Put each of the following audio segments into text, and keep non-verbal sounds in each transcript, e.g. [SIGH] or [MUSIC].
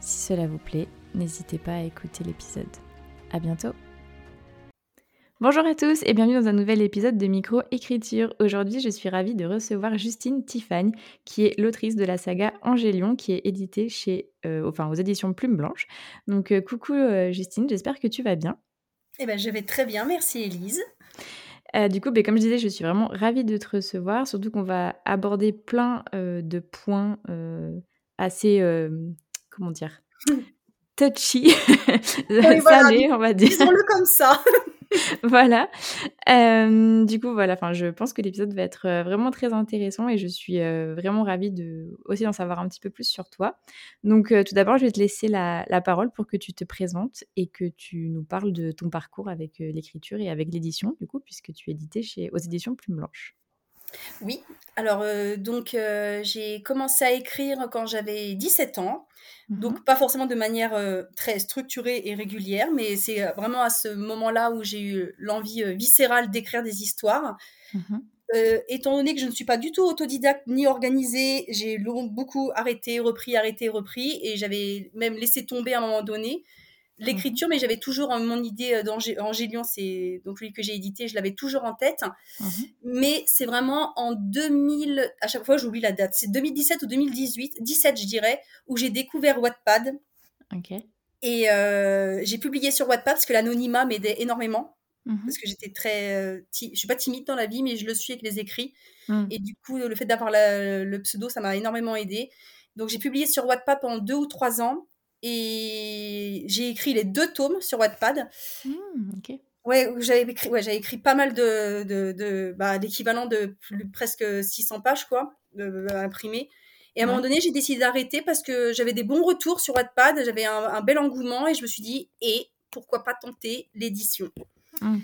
Si cela vous plaît, n'hésitez pas à écouter l'épisode. À bientôt Bonjour à tous et bienvenue dans un nouvel épisode de Micro Écriture. Aujourd'hui, je suis ravie de recevoir Justine Tiffany, qui est l'autrice de la saga Angélion, qui est éditée chez, euh, enfin, aux éditions Plume Blanche. Donc, euh, coucou euh, Justine, j'espère que tu vas bien. Eh ben, je vais très bien, merci Elise. du coup, ben, comme je disais, je suis vraiment ravie de te recevoir, surtout qu'on va aborder plein de points assez comment dire, [LAUGHS] touchy, [LAUGHS] salé, on va dire. Disons-le comme ça. [LAUGHS] voilà. Euh, du coup, voilà. Enfin, je pense que l'épisode va être euh, vraiment très intéressant et je suis euh, vraiment ravie de aussi d'en savoir un petit peu plus sur toi. Donc, tout d'abord, je vais te laisser la, la, parole pour que tu te présentes et que tu nous parles de ton parcours avec l'écriture et avec l'édition, du coup, puisque tu es édité chez aux éditions Plume Blanche. Oui, alors donc j'ai commencé à écrire quand j'avais 17 ans. Donc mmh pas forcément de manière très structurée et régulière, mais c'est vraiment à ce moment-là où j'ai eu l'envie viscérale d'écrire des histoires. Mmh étant donné que je ne suis pas du tout autodidacte ni organisée, j'ai beaucoup arrêté, repris, arrêté, repris, et j'avais même laissé tomber à un moment donné l'écriture, mais j'avais toujours mon idée d'Angélion, c'est donc celui que j'ai édité, je l'avais toujours en tête. Mhm. Mais c'est vraiment en 2000, à chaque fois j'oublie la date, c'est 2017 ou 2018, 17 je dirais, où j'ai découvert Wattpad. Ok. Et euh, j'ai publié sur Wattpad parce que l'anonymat m'aidait énormément. Mhm. Parce que j'étais très. Euh, je suis pas timide dans la vie, mais je le suis avec les écrits. Et du coup, le fait d'avoir le pseudo, ça m'a énormément aidé. Donc j'ai publié sur Wattpad pendant deux ou trois ans. Et j'ai écrit les deux tomes sur Wattpad. Mmh, ouais, j'avais écrit, ouais, j'avais écrit pas mal de, de, de bah, d'équivalent de presque 600 pages, quoi, de, imprimer. Et à un moment donné, j'ai décidé d'arrêter parce que j'avais des bons retours sur Wattpad, j'avais un, bel engouement et je me suis dit, et pourquoi pas tenter l'édition? Mmh.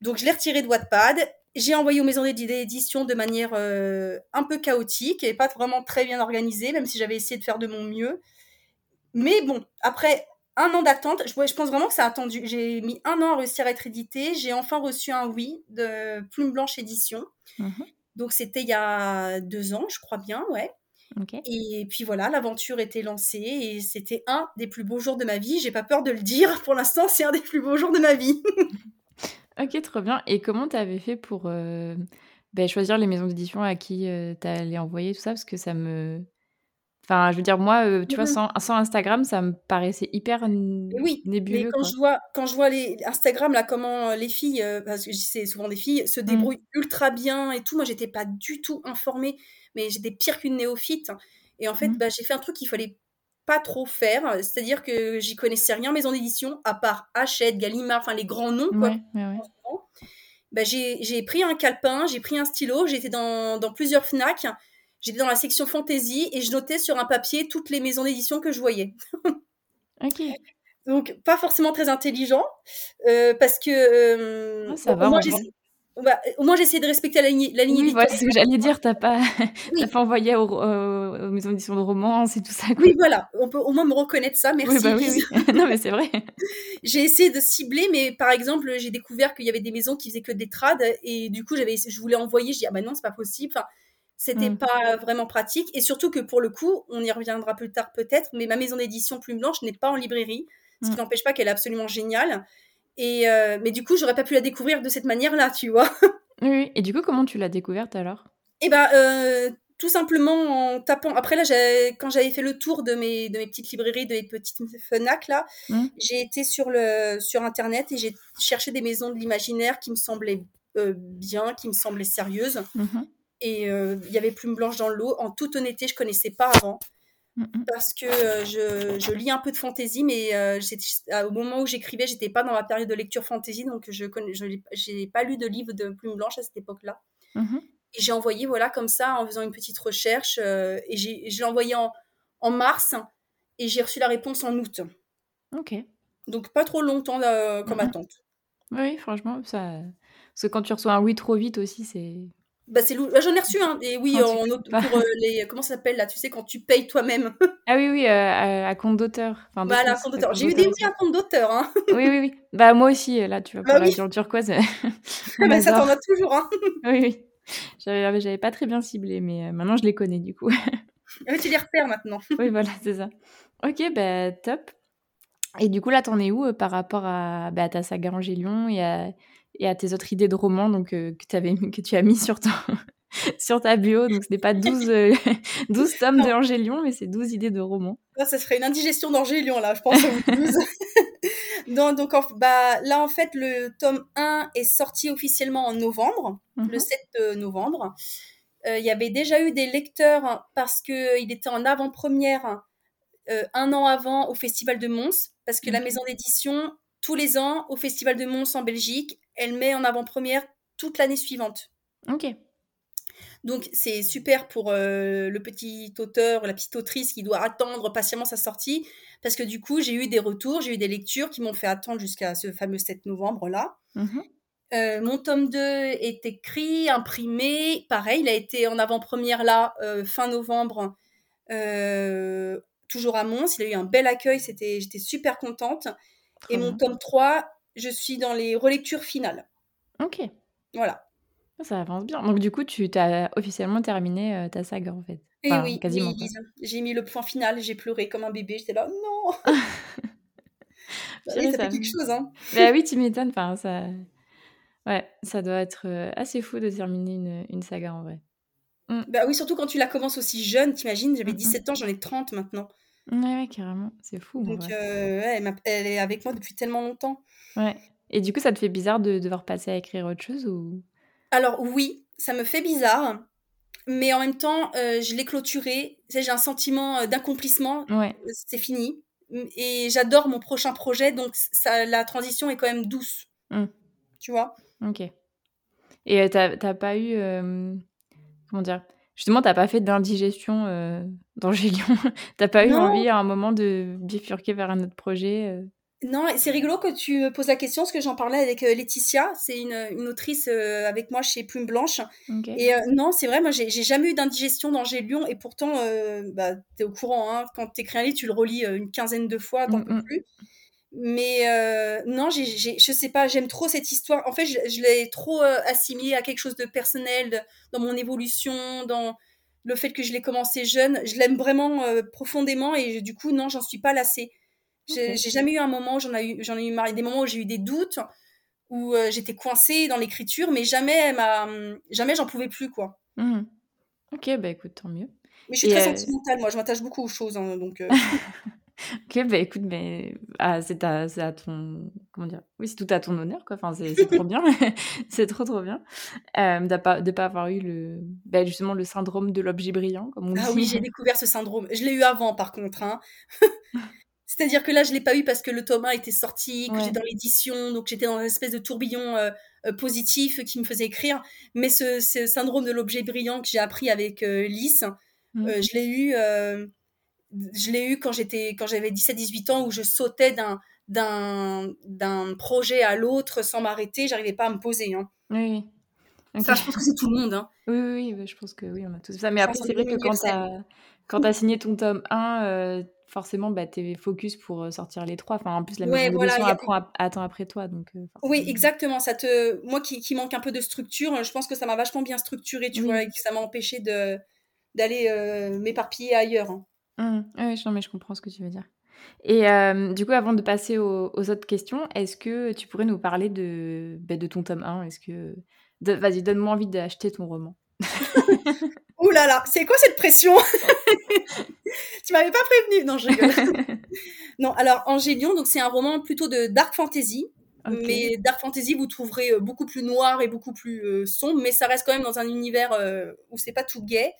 Donc je l'ai retiré de Wattpad. J'ai envoyé aux maisons d'édition de manière euh, un peu chaotique et pas vraiment très bien organisée, même si j'avais essayé de faire de mon mieux. Mais bon, après un an d'attente, je, je, pense vraiment que ça a attendu. J'ai mis un an à réussir à être édité. J'ai enfin reçu un oui de Plume Blanche Édition. Mhm. Donc c'était il y a deux ans, je crois bien, ouais. Et puis voilà, l'aventure était lancée et c'était un des plus beaux jours de ma vie. J'ai pas peur de le dire. [LAUGHS] Pour l'instant, c'est un des plus beaux jours de ma vie. [LAUGHS] ok, trop bien. Et comment tu avais fait pour euh, ben, choisir les maisons d'édition à qui euh, tu allais envoyer tout ça? Parce que ça me, Enfin, je veux dire, moi, euh, tu vois, sans, Instagram, ça me paraissait hyper oui, nébuleux. Mais quand je vois, quand je vois les Instagram là, comment euh, les filles, euh, parce que c'est souvent des filles, se mmh. débrouillent ultra bien et tout. Moi, j'étais pas du tout informée, mais j'étais pire qu'une néophyte. Et en fait, mmh. bah, j'ai fait un truc qu'il fallait pas trop faire, c'est-à-dire que j'y connaissais rien maison d'édition à part Hachette, Gallimard, enfin les grands noms quoi. Bah, j'ai pris un calepin, j'ai pris un stylo, j'étais dans, dans plusieurs Fnac j'étais dans la section fantasy et je notais sur un papier toutes les maisons d'édition que je voyais. [LAUGHS] ok. Donc, pas forcément très intelligent, euh, parce que. Euh, ah, ça va, bah, au moins, j'ai essayé de respecter la ligne, la ligne oui, voilà, c'est ce que j'allais dire. T'as pas, [LAUGHS] pas envoyé aux, maisons d'édition de romance et tout ça. Oui, voilà. On peut au moins me reconnaître ça. Merci. Oui, bah, oui, oui. [LAUGHS] non, mais c'est vrai. j'ai essayé de cibler, mais par exemple, j'ai découvert qu'il y avait des maisons qui faisaient que des trades et du coup, j'avais, je voulais envoyer. Je dis ah bah non, c'est pas possible. Enfin, c'était mmh. pas vraiment pratique. Et surtout que pour le coup, on y reviendra plus tard peut-être, mais ma maison d'édition Plume Blanche n'est pas en librairie, ce qui mmh. n'empêche pas qu'elle est absolument géniale. Et euh, mais du coup, j'aurais pas pu la découvrir de cette manière-là, tu vois. [LAUGHS] oui, et du coup, comment tu l'as découverte alors? Eh ben, euh, tout simplement en tapant. Après là, quand j'avais fait le tour de mes, de mes petites librairies, de mes petites Fnac là, mmh. j'ai été sur le sur internet et j'ai cherché des maisons de l'imaginaire qui me semblaient euh, bien, qui me semblaient sérieuses. Et euh, il y avait Plume Blanche dans l'eau. En toute honnêteté, je connaissais pas avant. Parce que euh, je, je, lis un peu de fantaisie, mais euh, au moment où j'écrivais, j'étais pas dans ma période de lecture fantaisie, donc je n'ai pas lu de livre de Plume Blanche à cette époque-là. Mm-hmm. Et j'ai envoyé, voilà, comme ça, en faisant une petite recherche, et je l'ai envoyé en, en, mars. et j'ai reçu la réponse en août. Ok. Donc pas trop longtemps comme Mhm. attente. Oui, franchement, ça. Parce que quand tu reçois un oui trop vite aussi, c'est. Bah, c'est lou- bah, J'en ai reçu, hein. Et oui, Quand en autre- pour euh, les. Comment ça s'appelle là Tu sais, quand tu payes toi-même. [LAUGHS] Ah oui, oui, euh, à, compte d'auteur. Enfin, Voilà, compte d'auteur. J'ai eu des oui à compte d'auteur. Hein. Oui, oui, oui. Bah, moi aussi, là, tu vois, pour Bah la oui. turquoise, on [LAUGHS] bah, ça t'en as toujours. Hein. [LAUGHS] Oui, oui. J'avais j'avais pas très bien ciblé, mais euh, maintenant je les connais du coup. Ouais, tu les repères maintenant. oui, voilà, c'est ça. Ok, bah top. Et du coup, là, t'en es où euh, par rapport à, bah, à ta saga Angélion et à, et à tes autres idées de romans donc, euh, que, tu as mis sur, ton, [LAUGHS] sur ta bio Donc, ce n'est pas 12, euh, [LAUGHS] 12 tomes de Non. Angélion, mais c'est 12 idées de romans. Là, ça serait une indigestion d'Angélion, là, je pense. au 12. [LAUGHS] Non, donc, en- bah, là, en fait, le tome 1 est sorti officiellement en novembre, le Mhm. 7 euh, novembre. Euh, Il y avait déjà eu des lecteurs hein, parce qu'il était en avant-première un an avant au Festival de Mons, parce que la Ok. maison d'édition, tous les ans, au Festival de Mons en Belgique, elle met en avant-première toute l'année suivante. Ok. Donc c'est super pour euh, le petit auteur, la petite autrice qui doit attendre patiemment sa sortie, parce que du coup j'ai eu des retours, j'ai eu des lectures qui m'ont fait attendre jusqu'à ce fameux 7 novembre-là. Mhm. Euh, mon tome 2 est écrit, imprimé, pareil, il a été en avant-première là, euh, fin novembre, toujours à Mons, il a eu un bel accueil, c'était, j'étais super contente. Et mon tome 3, je suis dans les relectures finales. Ok. Voilà. Ça avance bien. Donc, du coup, tu as officiellement terminé euh, ta saga en fait. Et Enfin, oui, quasiment. oui, j'ai mis le point final, j'ai pleuré comme un bébé, j'étais là, non [LAUGHS] Bah oui, ça fait quelque chose, hein. Bah oui, tu m'étonnes. Enfin, ça... Ouais, ça doit être euh, assez fou de terminer une, une saga en vrai. Bah oui, surtout quand tu la commences aussi jeune, t'imagines, j'avais Mhm. 17 ans, j'en ai 30 maintenant. Ouais, ouais, carrément. C'est fou. Donc, euh, ouais, elle, est avec moi depuis tellement longtemps. Ouais. Et du coup, ça te fait bizarre de devoir passer à écrire autre chose ou? Alors oui, ça me fait bizarre, mais en même temps, euh, je l'ai clôturé. J'ai un sentiment d'accomplissement, Ouais. c'est fini. Et j'adore mon prochain projet, donc ça, la transition est quand même douce. Mm. Tu vois? Ok. Et t'as t'as pas eu. euh, Comment dire? Justement, t'as pas fait d'indigestion euh, d'Angélion [LAUGHS] T'as pas eu Non. envie à un moment de bifurquer vers un autre projet euh? Non, c'est rigolo que tu me poses la question, parce que j'en parlais avec euh, Laetitia, c'est une, une autrice euh, avec moi chez Plume Blanche. Et euh, non, c'est vrai, moi j'ai jamais eu d'indigestion d'Angélion, et pourtant, euh, bah, t'es au courant, hein, quand t'écris un livre, tu le relis euh, une quinzaine de fois, t'en Mm, peux mm. plus. Mais euh, non, j'ai, j'ai- je sais pas, j'aime trop cette histoire. En fait, je, je l'ai trop euh, assimilée à quelque chose de personnel de- dans mon évolution, dans le fait que je l'ai commencé jeune. Je l'aime vraiment euh, profondément et du coup, non, j'en suis pas lassée. J'ai, Ok. j'ai jamais eu un moment où j'en ai eu, j'en ai eu marre. Des moments où j'ai eu des doutes, où j'étais coincée dans l'écriture, mais jamais, m'a, jamais j'en pouvais plus, quoi. Mhm. Ok, bah écoute, tant mieux. Mais je suis Et, très sentimentale, moi, je m'attache beaucoup aux choses, hein, donc. [LAUGHS] Ok, bah écoute, mais ah, c'est à, à ton. Comment dire? Oui, c'est tout à ton honneur, quoi. Enfin, c'est trop bien. [LAUGHS] c'est trop, trop bien. Euh, de pas, de pas avoir eu le. Bah, justement, le syndrome de l'objet brillant, comme on Ah dit. oui, j'ai découvert ce syndrome. Je l'ai eu avant, par contre. Hein. [LAUGHS] C'est-à-dire que là, je l'ai pas eu parce que le tome 1 était sorti, que Ouais. j'étais dans l'édition, donc j'étais dans une espèce de tourbillon euh, euh, positif qui me faisait écrire. Mais ce, ce syndrome de l'objet brillant que j'ai appris avec euh, Lys, Mm. euh, je l'ai eu, je l'ai eu quand j'étais, quand j'avais 17-18 ans, où je sautais d'un d'un d'un projet à l'autre sans m'arrêter. J'arrivais pas à me poser. Hein. Oui. Ça, je pense que c'est tout le monde. Hein. Oui, oui, oui, bah, je pense que oui, on a tous ça. Mais après, c'est vrai que quand quand t'as signé ton tome 1, euh, forcément, bah, t'es focus pour euh, sortir les trois. Enfin, en plus, la Ouais, maison voilà, a- apprend à- attend après toi. Donc, euh, Oui, exactement. Ça te, moi qui, qui manque un peu de structure, je pense que ça m'a vachement bien structuré, tu Oui. vois, et que ça m'a empêché d'aller euh, m'éparpiller ailleurs. hein. Hum, Oui, non, mais je comprends ce que tu veux dire. Et euh, du coup, avant de passer aux, aux autres questions, est-ce que tu pourrais nous parler de, bah, de ton tome 1 Est-ce que... Vas-y, donne-moi envie d'acheter ton roman. [LAUGHS] Ouh là là, c'est quoi cette pression? [LAUGHS] Tu m'avais pas prévenu. Non, je rigole. [LAUGHS] non, alors Angélion, donc c'est un roman plutôt de dark fantasy. Mais dark fantasy, vous trouverez euh, beaucoup plus noir et beaucoup plus euh, sombre, mais ça reste quand même dans un univers euh, où c'est pas tout gai.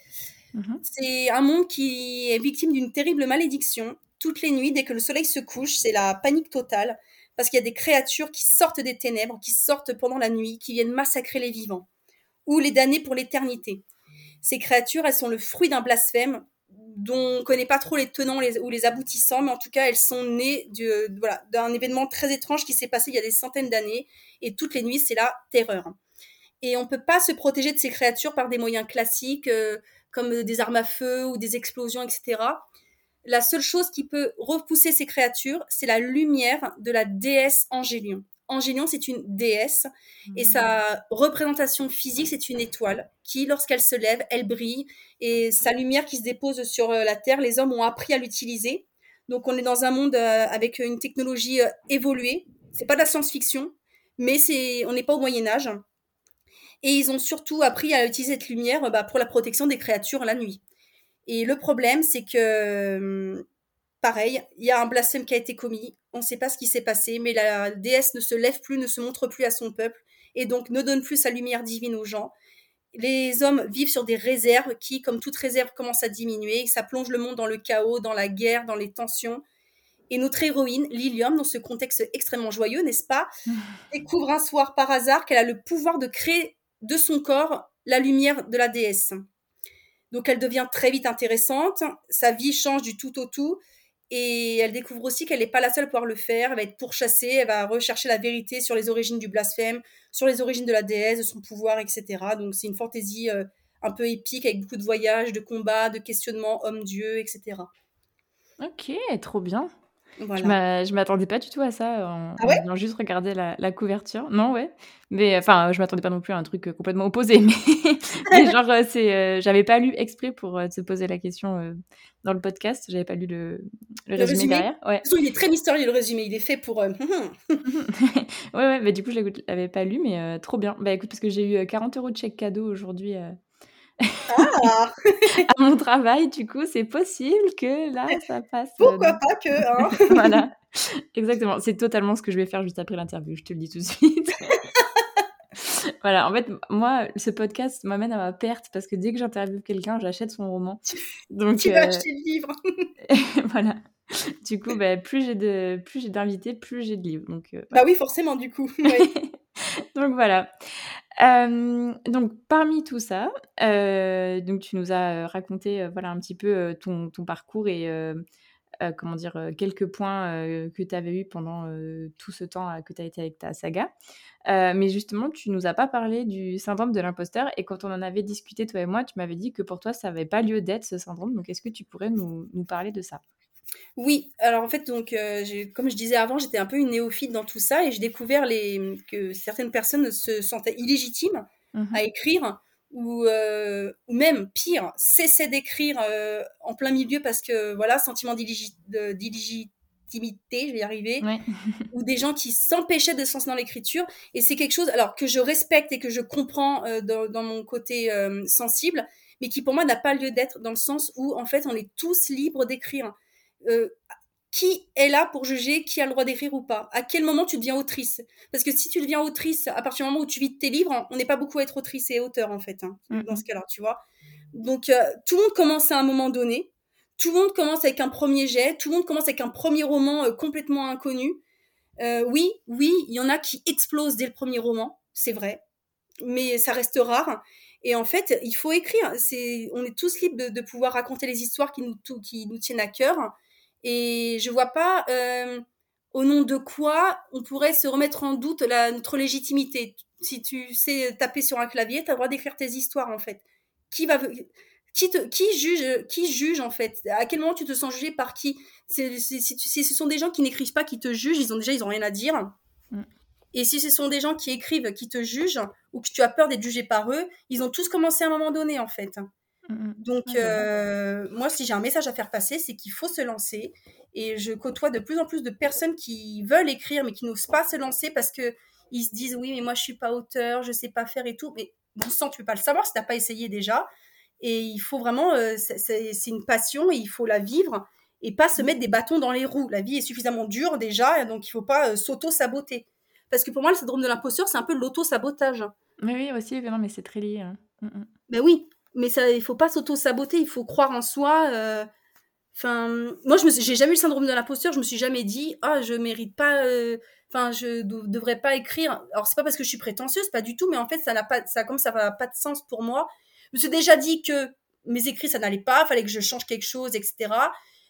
Mhm. C'est un monde qui est victime d'une terrible malédiction. Toutes les nuits, dès que le soleil se couche, c'est la panique totale, parce qu'il y a des créatures qui sortent des ténèbres, qui sortent pendant la nuit, qui viennent massacrer les vivants, ou les damner pour l'éternité. Ces créatures, elles sont le fruit d'un blasphème dont on connaît pas trop les tenants ou les aboutissants, mais en tout cas, elles sont nées d'un événement très étrange qui s'est passé il y a des centaines d'années, et toutes les nuits, c'est la terreur. Et on peut pas se protéger de ces créatures par des moyens classiques, euh, comme des armes à feu ou des explosions, etc. La seule chose qui peut repousser ces créatures, c'est la lumière de la déesse Angélion. Angélion, c'est une déesse et mmh. sa représentation physique, c'est une étoile qui, lorsqu'elle se lève, elle brille et sa lumière qui se dépose sur euh, la Terre, les hommes ont appris à l'utiliser. Donc on est dans un monde euh, avec une technologie euh, évoluée. C'est pas de la science-fiction, mais c'est on n'est pas au Moyen Âge. Et ils ont surtout appris à utiliser cette lumière bah, pour la protection des créatures la nuit. Et le problème, c'est que hum, pareil, il y a un blasphème qui a été commis, on ne sait pas ce qui s'est passé, mais la déesse ne se lève plus, ne se montre plus à son peuple, et donc ne donne plus sa lumière divine aux gens. Les hommes vivent sur des réserves qui, comme toute réserve, commencent à diminuer, ça plonge le monde dans le chaos, dans la guerre, dans les tensions. Et notre héroïne, Lilium, dans ce contexte extrêmement joyeux, n'est-ce pas, découvre un soir par hasard qu'elle a le pouvoir de créer de son corps la lumière de la déesse. Donc elle devient très vite intéressante, sa vie change du tout au tout, et elle découvre aussi qu'elle n'est pas la seule à pouvoir le faire. Elle va être pourchassée, elle va rechercher la vérité sur les origines du blasphème, sur les origines de la déesse, de son pouvoir, etc. Donc c'est une fantaisie euh, un peu épique avec beaucoup de voyages, de combats, de questionnements, homme-dieu, etc. Ok, trop bien. Voilà. Je m'attendais pas du tout à ça en, ah ouais en juste regarder la, couverture. Non, ouais. Mais enfin, je m'attendais pas non plus à un truc complètement opposé. [LAUGHS] Mais, [LAUGHS] genre, euh, c'est, euh, j'avais pas lu exprès pour euh, te poser la question dans le podcast. J'avais pas lu le, le, résumé, derrière. Ouais. il est très mystérieux le résumé. Il est fait pour. [LAUGHS] ouais, ouais. Mais du coup, je l'avais pas lu, mais trop bien. Bah écoute, parce que j'ai eu 40 euros de chèque cadeau aujourd'hui ah [LAUGHS] à mon travail, du coup, c'est possible que là, ça passe. Pourquoi pas que hein [LAUGHS] Voilà, exactement. C'est totalement ce que je vais faire juste après l'interview, je te le dis tout de suite. [LAUGHS] voilà, en fait, moi, ce podcast m'amène à ma perte parce que dès que j'interviewe quelqu'un, j'achète son roman. Donc, tu vas euh, acheter le livre. voilà. Du coup, bah, plus j'ai de, plus j'ai d'invités, plus j'ai de livres. Donc, euh, Bah oui, forcément, du coup. donc voilà. Donc parmi tout ça, donc tu nous as raconté voilà un petit peu ton, parcours et comment dire quelques points que tu avais eu pendant tout ce temps que tu as été avec ta saga. mais justement, tu nous as pas parlé du syndrome de l'imposteur et quand on en avait discuté toi et moi, tu m'avais dit que pour toi ça n'avait pas lieu d'être ce syndrome. Donc est-ce que tu pourrais nous parler de ça? Oui, alors en fait, donc, euh, comme je disais avant, j'étais un peu une néophyte dans tout ça et j'ai découvert les, que certaines personnes se sentaient illégitimes mmh à écrire ou, euh, ou même pire, cessaient d'écrire euh, en plein milieu parce que voilà, sentiment d'illégitimité, je vais y arriver, [LAUGHS] ou des gens qui s'empêchaient de se lancer dans l'écriture. Et c'est quelque chose alors que je respecte et que je comprends dans, dans, mon côté sensible, mais qui pour moi n'a pas lieu d'être dans le sens où en fait on est tous libres d'écrire. Euh, qui est là pour juger qui a le droit d'écrire ou pas À quel moment tu deviens autrice? Parce que si tu deviens autrice à partir du moment où tu vis tes livres, on n'est pas beaucoup à être autrice et auteur en fait, hein, dans ce cas-là, tu vois. Donc euh, tout le monde commence à un moment donné, tout le monde commence avec un premier jet, tout le monde commence avec un premier roman euh, complètement inconnu. oui, oui, il y en a qui explosent dès le premier roman, c'est vrai, mais ça reste rare. Et en fait, il faut écrire. C'est, on est tous libres de, de pouvoir raconter les histoires qui nous, qui nous tiennent à cœur et je vois pas euh, au nom de quoi on pourrait se remettre en doute la, notre légitimité. Si tu sais taper sur un clavier, tu as le droit d'écrire tes histoires en fait. Qui va qui, te, qui juge qui juge en fait? À quel moment tu te sens jugé par qui? C'est, si, ce sont des gens qui n'écrivent pas qui te jugent, ils ont déjà ils ont rien à dire. Mm. Et si ce sont des gens qui écrivent qui te jugent ou que tu as peur d'être jugé par eux, ils ont tous commencé à un moment donné en fait. Mmh, mmh. Donc, euh, moi, si j'ai un message à faire passer, c'est qu'il faut se lancer. Et je côtoie de plus en plus de personnes qui veulent écrire, mais qui n'osent pas se lancer parce que ils se disent oui, mais moi, je suis pas auteur, je sais pas faire et tout. Mais bon sang, tu peux pas le savoir si t'as pas essayé déjà. Et il faut vraiment, euh, c'est une passion et il faut la vivre et pas se mmh. mettre des bâtons dans les roues. La vie est suffisamment dure déjà, donc il faut pas euh, s'auto-saboter. Parce que pour moi, le syndrome de l'imposteur, c'est un peu l'auto-sabotage. Mais oui, aussi, non, mais c'est très lié. Hein. Ben oui, mais ça, il faut pas s'auto-saboter, il faut croire en soi. Euh, enfin, moi, je me j'ai jamais eu le syndrome de l'imposteur. Je me suis jamais dit, ah, je mérite pas. Euh, enfin, je devrais pas écrire. Alors, c'est pas parce que je suis prétentieuse, pas du tout. Mais en fait, ça n'a pas, ça comme ça n'a pas de sens pour moi. Je me suis déjà dit que mes écrits, ça n'allait pas, fallait que je change quelque chose, etc.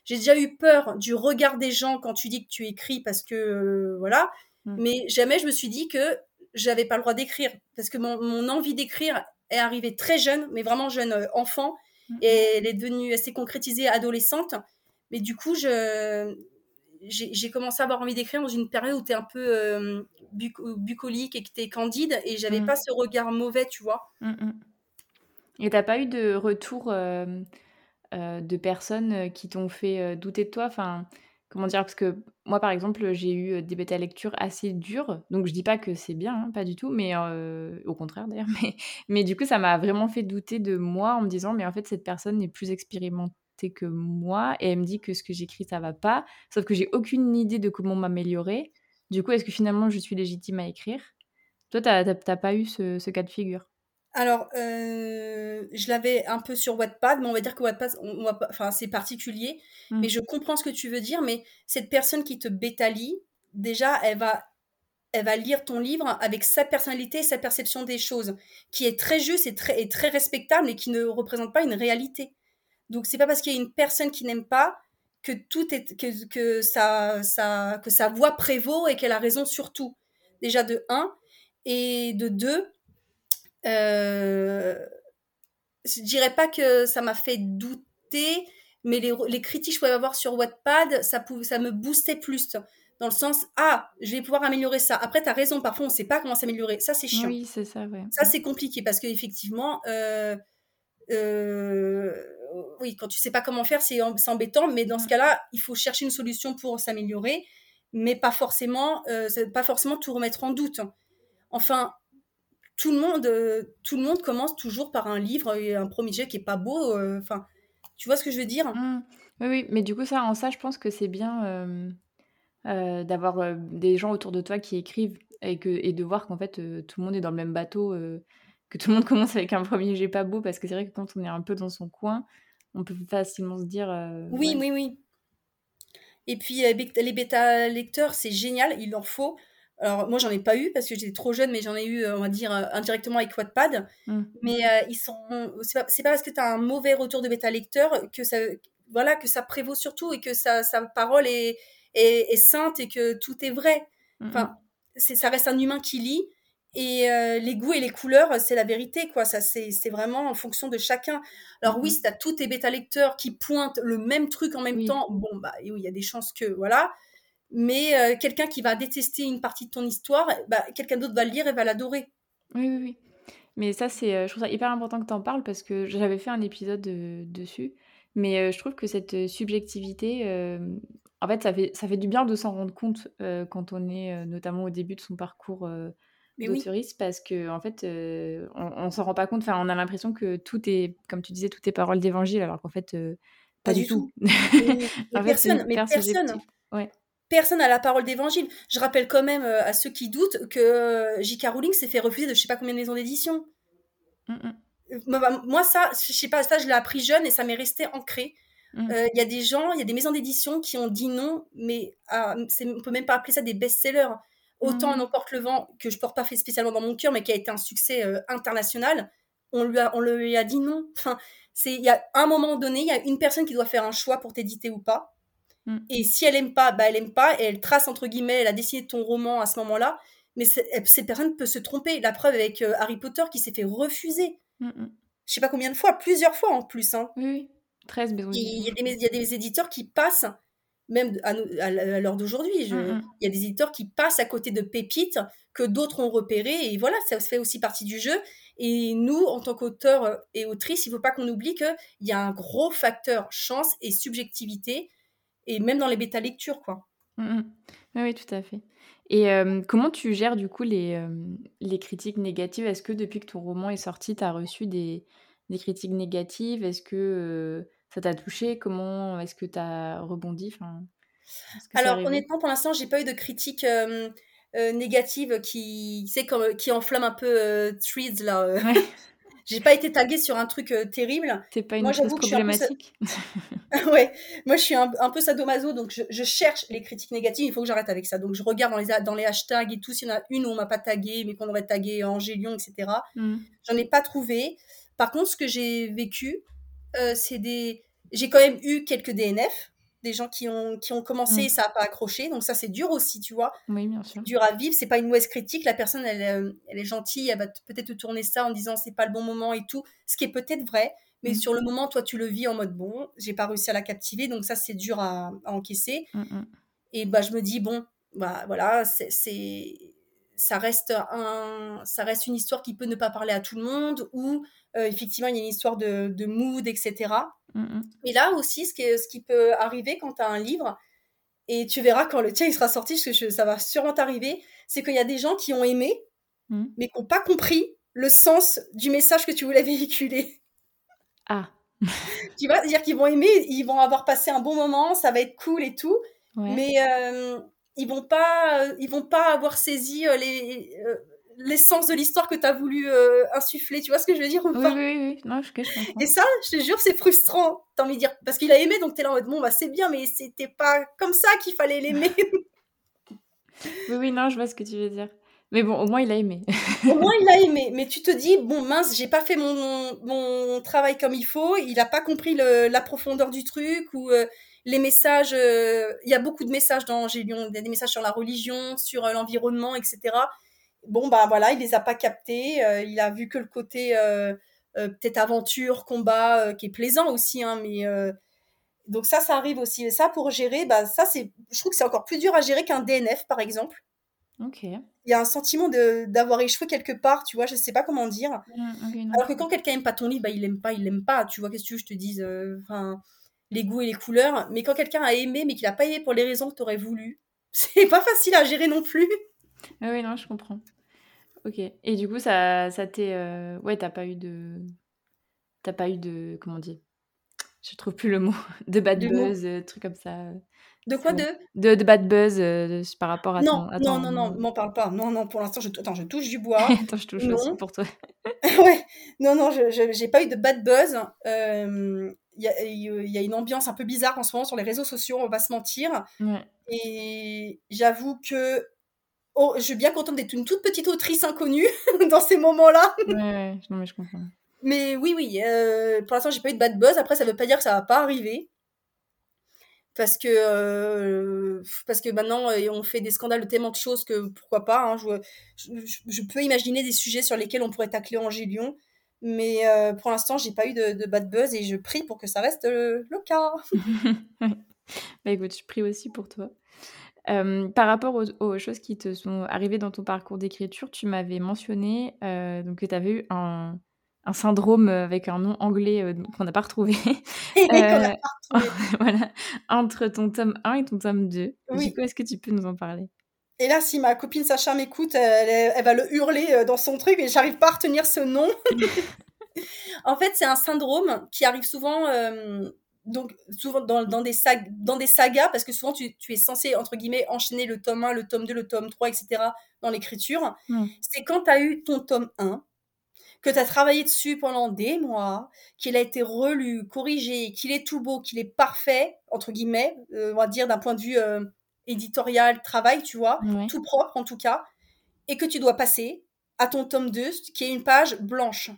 J'ai déjà eu peur du regard des gens quand tu dis que tu écris parce que euh, voilà. Mm. Mais jamais je me suis dit que j'avais pas le droit d'écrire parce que mon, envie d'écrire est arrivée très jeune, mais vraiment jeune euh, enfant, mm. et elle est devenue assez concrétisée adolescente. Mais du coup, je j'ai commencé à avoir envie d'écrire dans une période où tu es un peu euh, bucolique et que tu es candide et j'avais mm. pas ce regard mauvais, tu vois. Et t'as pas eu de retour euh, de personnes euh, qui t'ont fait euh, douter de toi? Enfin, comment dire Parce que moi, par exemple, j'ai eu des bêta lectures assez dures. Donc, je dis pas que c'est bien, hein, pas du tout, mais au contraire d'ailleurs. [LAUGHS] Mais, mais du coup, ça m'a vraiment fait douter de moi en me disant, mais en fait, cette personne est plus expérimentée que moi et elle me dit que ce que j'écris, ça va pas. Sauf que j'ai aucune idée de comment m'améliorer. Du coup, est-ce que finalement, je suis légitime à écrire? Toi, t'as pas eu ce cas de figure? Alors, euh, je l'avais un peu sur Wattpad, mais on va dire que Wattpad, enfin, c'est particulier. Mmh. Mais je comprends ce que tu veux dire. Mais cette personne qui te bétalie, déjà, elle va, elle va lire ton livre avec sa personnalité, sa perception des choses, qui est très juste et très, et très respectable et qui ne représente pas une réalité. Donc, c'est pas parce qu'il y a une personne qui n'aime pas que tout est que, que sa, que sa voix prévaut et qu'elle a raison sur tout. Déjà de un et de deux euh, je dirais pas que ça m'a fait douter, mais les, les, critiques que je pouvais avoir sur Wattpad, ça, pouvait, ça me boostait plus. Dans le sens, ah, je vais pouvoir améliorer ça. Après, tu as raison, parfois, on ne sait pas comment s'améliorer. Ça, c'est chiant. Oui, c'est ça, ouais. Ça, c'est compliqué parce qu'effectivement, euh, euh, oui, quand tu sais pas comment faire, c'est embêtant, mais dans ce cas-là, il faut chercher une solution pour s'améliorer, mais pas forcément, euh, pas forcément tout remettre en doute. Enfin, tout le monde, euh, tout le monde commence toujours par un livre et un premier jet qui est pas beau. Euh, enfin, tu vois ce que je veux dire? Mmh. Oui, oui, mais du coup, ça, en ça, je pense que c'est bien euh, d'avoir des gens autour de toi qui écrivent et, que, et de voir qu'en fait, tout le monde est dans le même bateau, que tout le monde [LAUGHS] commence avec un premier jet pas beau, parce que c'est vrai que quand on est un peu dans son coin, on peut facilement se dire. oui, oui, oui. Et puis, les bêta lecteurs, c'est génial, il en faut. Alors moi j'en ai pas eu parce que j'étais trop jeune, mais j'en ai eu, on va dire, euh, indirectement avec Wattpad. Mmh. Mais euh, ils sont, c'est pas, pas, parce que tu as un mauvais retour de bêta lecteur que ça, voilà, que ça prévaut surtout et que sa, sa parole est, est, sainte et que tout est vrai. Mmh, enfin, mmh. c'est, ça reste un humain qui lit et euh, les goûts et les couleurs, c'est la vérité, quoi. Ça, c'est, c'est vraiment en fonction de chacun. Alors oui, si tu as tous tes bêta lecteurs qui pointent le même truc en même temps, bon bah, il y a des chances que, voilà mais euh, quelqu'un qui va détester une partie de ton histoire, bah, quelqu'un d'autre va le lire et va l'adorer. Oui, oui, oui. Mais ça, c'est, euh, je trouve ça hyper important que tu en parles parce que j'avais fait un épisode euh, dessus. Mais je trouve que cette subjectivité, en fait ça, fait, ça fait du bien de s'en rendre compte quand on est notamment au début de son parcours d'autoriste parce que en fait on, on s'en rend pas compte. Enfin, on a l'impression que tout est, comme tu disais, tout est parole d'évangile alors qu'en fait pas, du, tout. [LAUGHS] en personne, mais personne. Ouais personne n'a la parole d'évangile. Je rappelle quand même euh, à ceux qui doutent que euh, J.K. Rowling s'est fait refuser de je sais pas combien de maisons d'édition. Mm, mm. Euh, bah, moi, ça, je sais pas, ça, je l'ai appris jeune et ça m'est resté ancré. Mm. Il y a des gens, il y a des maisons d'édition qui ont dit non, mais ah, on peut même pas appeler ça des best-sellers. Autant on emporte le vent, que je porte pas fait spécialement dans mon cœur, mais qui a été un succès international, on lui, a, on lui a dit non. Enfin, il y a un moment donné, il y a une personne qui doit faire un choix pour t'éditer ou pas. Mm. Et si elle aime pas, bah elle aime pas, et elle trace entre guillemets, elle a dessiné ton roman à ce moment-là. Mais cette personne peut se tromper. La preuve avec euh, Harry Potter qui s'est fait refuser. Mm, mm. Je sais pas combien de fois, plusieurs fois en plus. Hein. Oui, 13 Il y, a des, il y a des éditeurs qui passent, même à, à, l'heure d'aujourd'hui, il y a des éditeurs qui passent à côté de pépites que d'autres ont repérées. Et voilà, ça fait aussi partie du jeu. Et nous, en tant qu'auteurs et autrices, il ne faut pas qu'on oublie qu'il y a un gros facteur chance et subjectivité et même dans les bêta lectures, quoi. Mmh, mmh. Oui, tout à fait. Et euh, comment tu gères du coup les, euh, les critiques négatives? Est-ce que depuis que ton roman est sorti, tu as reçu des, des, critiques négatives? Est-ce que euh, ça t'a touché? Comment est-ce que tu as rebondi? Enfin, Alors honnêtement, pour l'instant, j'ai pas eu de critiques négatives qui, c'est comme, qui enflamment un peu Threads là. [LAUGHS] J'ai pas été taguée sur un truc euh, terrible. C'est pas une moi, chose problématique. [LAUGHS] [LAUGHS] ouais, moi je suis un, peu sadomaso, donc je, cherche les critiques négatives. Il faut que j'arrête avec ça. Donc je regarde dans les, dans les hashtags et tout. S'il y en a une où on m'a pas tagué, mais qu'on aurait tagué Angélion, etc. Mm. J'en ai pas trouvé. Par contre, ce que j'ai vécu, c'est des. J'ai quand même eu quelques DNF, des gens qui ont, qui ont commencé Mm. et ça n'a pas accroché. Donc ça, c'est dur aussi, tu vois. Oui, bien sûr. Dur à vivre. C'est pas une mauvaise critique. La personne, elle, euh, elle est gentille. Elle va peut-être te tourner ça en disant c'est pas le bon moment et tout. Ce qui est peut-être vrai. Mais Mm. sur le moment, toi, tu le vis en mode bon, j'ai pas réussi à la captiver. Donc ça, c'est dur à, à encaisser. Mm, mm. Et bah, je me dis, bon, bah, voilà, c'est- ça, reste un, ça reste une histoire qui peut ne pas parler à tout le monde, ou euh, effectivement, il y a une histoire de, de mood, etc. Mm, mm. Et là aussi, ce qui, ce qui peut arriver quand tu as un livre, et tu verras quand le tien il sera sorti, parce que je- ça va sûrement t'arriver, c'est qu'il y a des gens qui ont aimé, Mm. mais qui n'ont pas compris le sens du message que tu voulais véhiculer. Ah, [LAUGHS] Tu vois, c'est-à-dire qu'ils vont aimer, ils vont avoir passé un bon moment, ça va être cool et tout, ouais. mais euh, ils vont pas euh, ils vont pas avoir saisi euh, les euh, l'essence de l'histoire que tu as voulu euh, insuffler tu vois ce que je veux dire ou Oui, pas? oui, oui. Non, je, je comprends. et ça je te jure c'est frustrant t'as envie de dire parce qu'il a aimé donc t'es là en mode bon bah c'est bien mais c'était pas comme ça qu'il fallait l'aimer [LAUGHS] Oui, oui, non, je vois ce que tu veux dire. Mais bon, au moins, il a aimé. au [LAUGHS] moins il a aimé mais tu te dis bon mince j'ai pas fait mon, mon travail comme il faut il a pas compris le, la profondeur du truc ou euh, les messages euh, il y a beaucoup de messages dans Gélion il y a des messages sur la religion sur euh, l'environnement etc bon bah voilà il les a pas captés euh, il a vu que le côté peut-être aventure combat qui est plaisant aussi hein, mais donc ça ça arrive aussi et ça pour gérer bah ça c'est je trouve que c'est encore plus dur à gérer qu'un DNF par exemple Ok. il y a un sentiment de d'avoir échoué quelque part tu vois je sais pas comment dire Mm, non. alors que quand quelqu'un aime pas ton livre bah il aime pas il aime pas tu vois qu'est-ce que tu veux que je te dise euh, les goûts et les couleurs mais quand quelqu'un a aimé mais qu'il a pas aimé pour les raisons que tu aurais voulu [LAUGHS] c'est pas facile à gérer non plus Ah oui, non, je comprends. Ok. Et du coup, ça, ça t'est. euh, Ouais, t'as pas eu de. T'as pas eu de. Comment on dit? Je trouve plus le mot. [LAUGHS] De bad buzz, euh, truc comme ça. euh, de quoi de? De, de bad buzz euh, par rapport à non, ton. à non, ton- non, non, m'en parle pas. Non, non, pour l'instant, je, attends, je touche du bois. [LAUGHS] Attends, je touche Non. aussi pour toi. ouais, non, non, je, je- j'ai pas eu de bad buzz. Il y, a, il y a une ambiance un peu bizarre en ce moment sur les réseaux sociaux, on va pas se mentir. Ouais. Et j'avoue que oh, je suis bien contente d'être une toute petite autrice inconnue [LAUGHS] dans ces moments-là. Ouais, ouais, non, mais je comprends. Mais oui, oui, euh, pour l'instant, j'ai pas eu de bad buzz. Après, ça veut pas dire que ça va pas arriver. Parce que, euh, parce que maintenant, euh, on fait des scandales de tellement de choses que pourquoi pas. hein, je, je, je peux imaginer des sujets sur lesquels on pourrait tacler Angélion. Mais euh, pour l'instant, j'ai pas eu de, de bad buzz et je prie pour que ça reste euh, le cas. [LAUGHS] Bah écoute, je prie aussi pour toi. Euh, par rapport aux, aux choses qui te sont arrivées dans ton parcours d'écriture, tu m'avais mentionné euh, donc que tu avais eu un, un syndrome avec un nom anglais euh, qu'on n'a pas retrouvé. Et [LAUGHS] [LAUGHS] qu'on a pas retrouvé. voilà, entre ton tome 1 et ton tome 2. Oui. Du coup, est-ce que tu peux nous en parler? Et là, si ma copine Sacha m'écoute, elle, est- elle va le hurler euh, dans son truc et j'arrive pas à retenir ce nom. [LAUGHS] en fait, c'est un syndrome qui arrive souvent, euh, donc, souvent dans, dans des sag- dans des sagas, parce que souvent tu, tu es censé, entre guillemets, enchaîner le tome 1, le tome 2, le tome 3, etc. dans l'écriture. Mm. C'est quand tu as eu ton tome 1, que tu as travaillé dessus pendant des mois, qu'il a été relu, corrigé, qu'il est tout beau, qu'il est parfait, entre guillemets, euh, on va dire d'un point de vue euh, éditorial, travail, tu vois, Ouais. tout propre en tout cas, et que tu dois passer à ton tome 2, qui est une page blanche.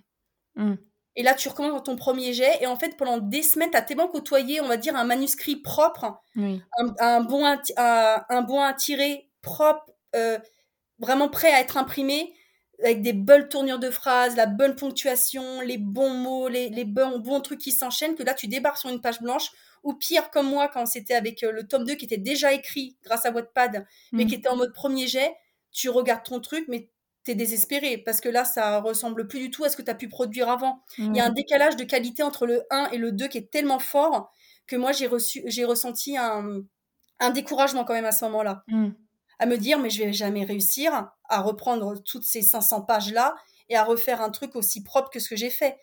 Mm. Et là, tu recommences dans ton premier jet, et en fait, pendant des semaines, tu as tellement côtoyé, on va dire, un manuscrit propre, Oui. un, un bon, un, un bon à tirer, propre, euh, vraiment prêt à être imprimé, avec des bonnes tournures de phrases, la bonne ponctuation, les bons mots, les, les bons, bons trucs qui s'enchaînent, que là, tu débarques sur une page blanche, ou pire, comme moi, quand c'était avec euh, le tome 2 qui était déjà écrit grâce à Wattpad, mais Mm. qui était en mode premier jet, tu regardes ton truc, mais t'es désespéré, parce que là, ça ressemble plus du tout à ce que tu as pu produire avant. Il y a un décalage de qualité entre le 1 et le 2 qui est tellement fort que moi, j'ai reçu, j'ai ressenti un, un découragement quand même à ce moment-là. Mm. À me dire, mais je vais jamais réussir à reprendre toutes ces 500 pages-là et à refaire un truc aussi propre que ce que j'ai fait.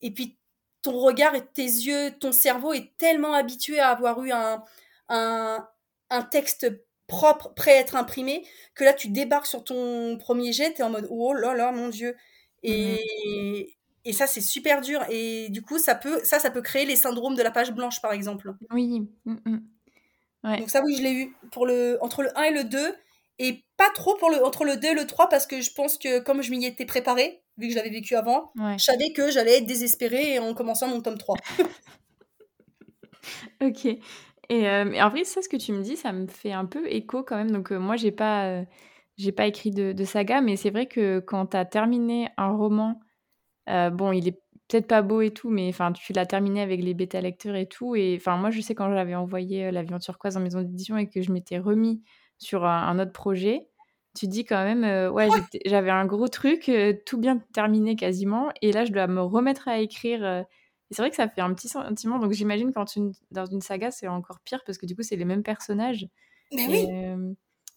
Et puis, ton regard et tes yeux, ton cerveau est tellement habitué à avoir eu un, un, un texte propre, prêt à être imprimé, que là, tu débarques sur ton premier jet, t'es en mode, oh là là, mon Dieu. Et, et ça, c'est super dur. Et du coup, ça peut, ça, ça peut créer les syndromes de la page blanche, par exemple. Oui. Mm, mm. Ouais. Donc ça, oui, je l'ai eu pour le, entre le 1 et le 2. Et pas trop pour le, entre le 2 et le 3 parce que je pense que comme je m'y étais préparée, vu que j'avais vécu avant, je savais que j'allais être désespérée en commençant mon tome 3. [LAUGHS] ok. Et, euh, en vrai, ça, ce que tu me dis, ça me fait un peu écho quand même. Donc, euh, moi, j'ai pas, euh, j'ai pas écrit de, de, saga, mais c'est vrai que quand tu as terminé un roman, bon, il est peut-être pas beau et tout, mais enfin, tu l'as terminé avec les bêta lecteurs et tout. Et enfin, moi, je sais quand j'avais envoyé l'avion turquoise en maison d'édition et que je m'étais remis sur un, autre projet, tu dis quand même, ouais, j'avais un gros truc, tout bien terminé quasiment, et là, je dois me remettre à écrire. et c'est vrai que ça fait un petit sentiment. Donc, j'imagine quand tu, dans une saga, c'est encore pire parce que du coup, c'est les mêmes personnages. Mais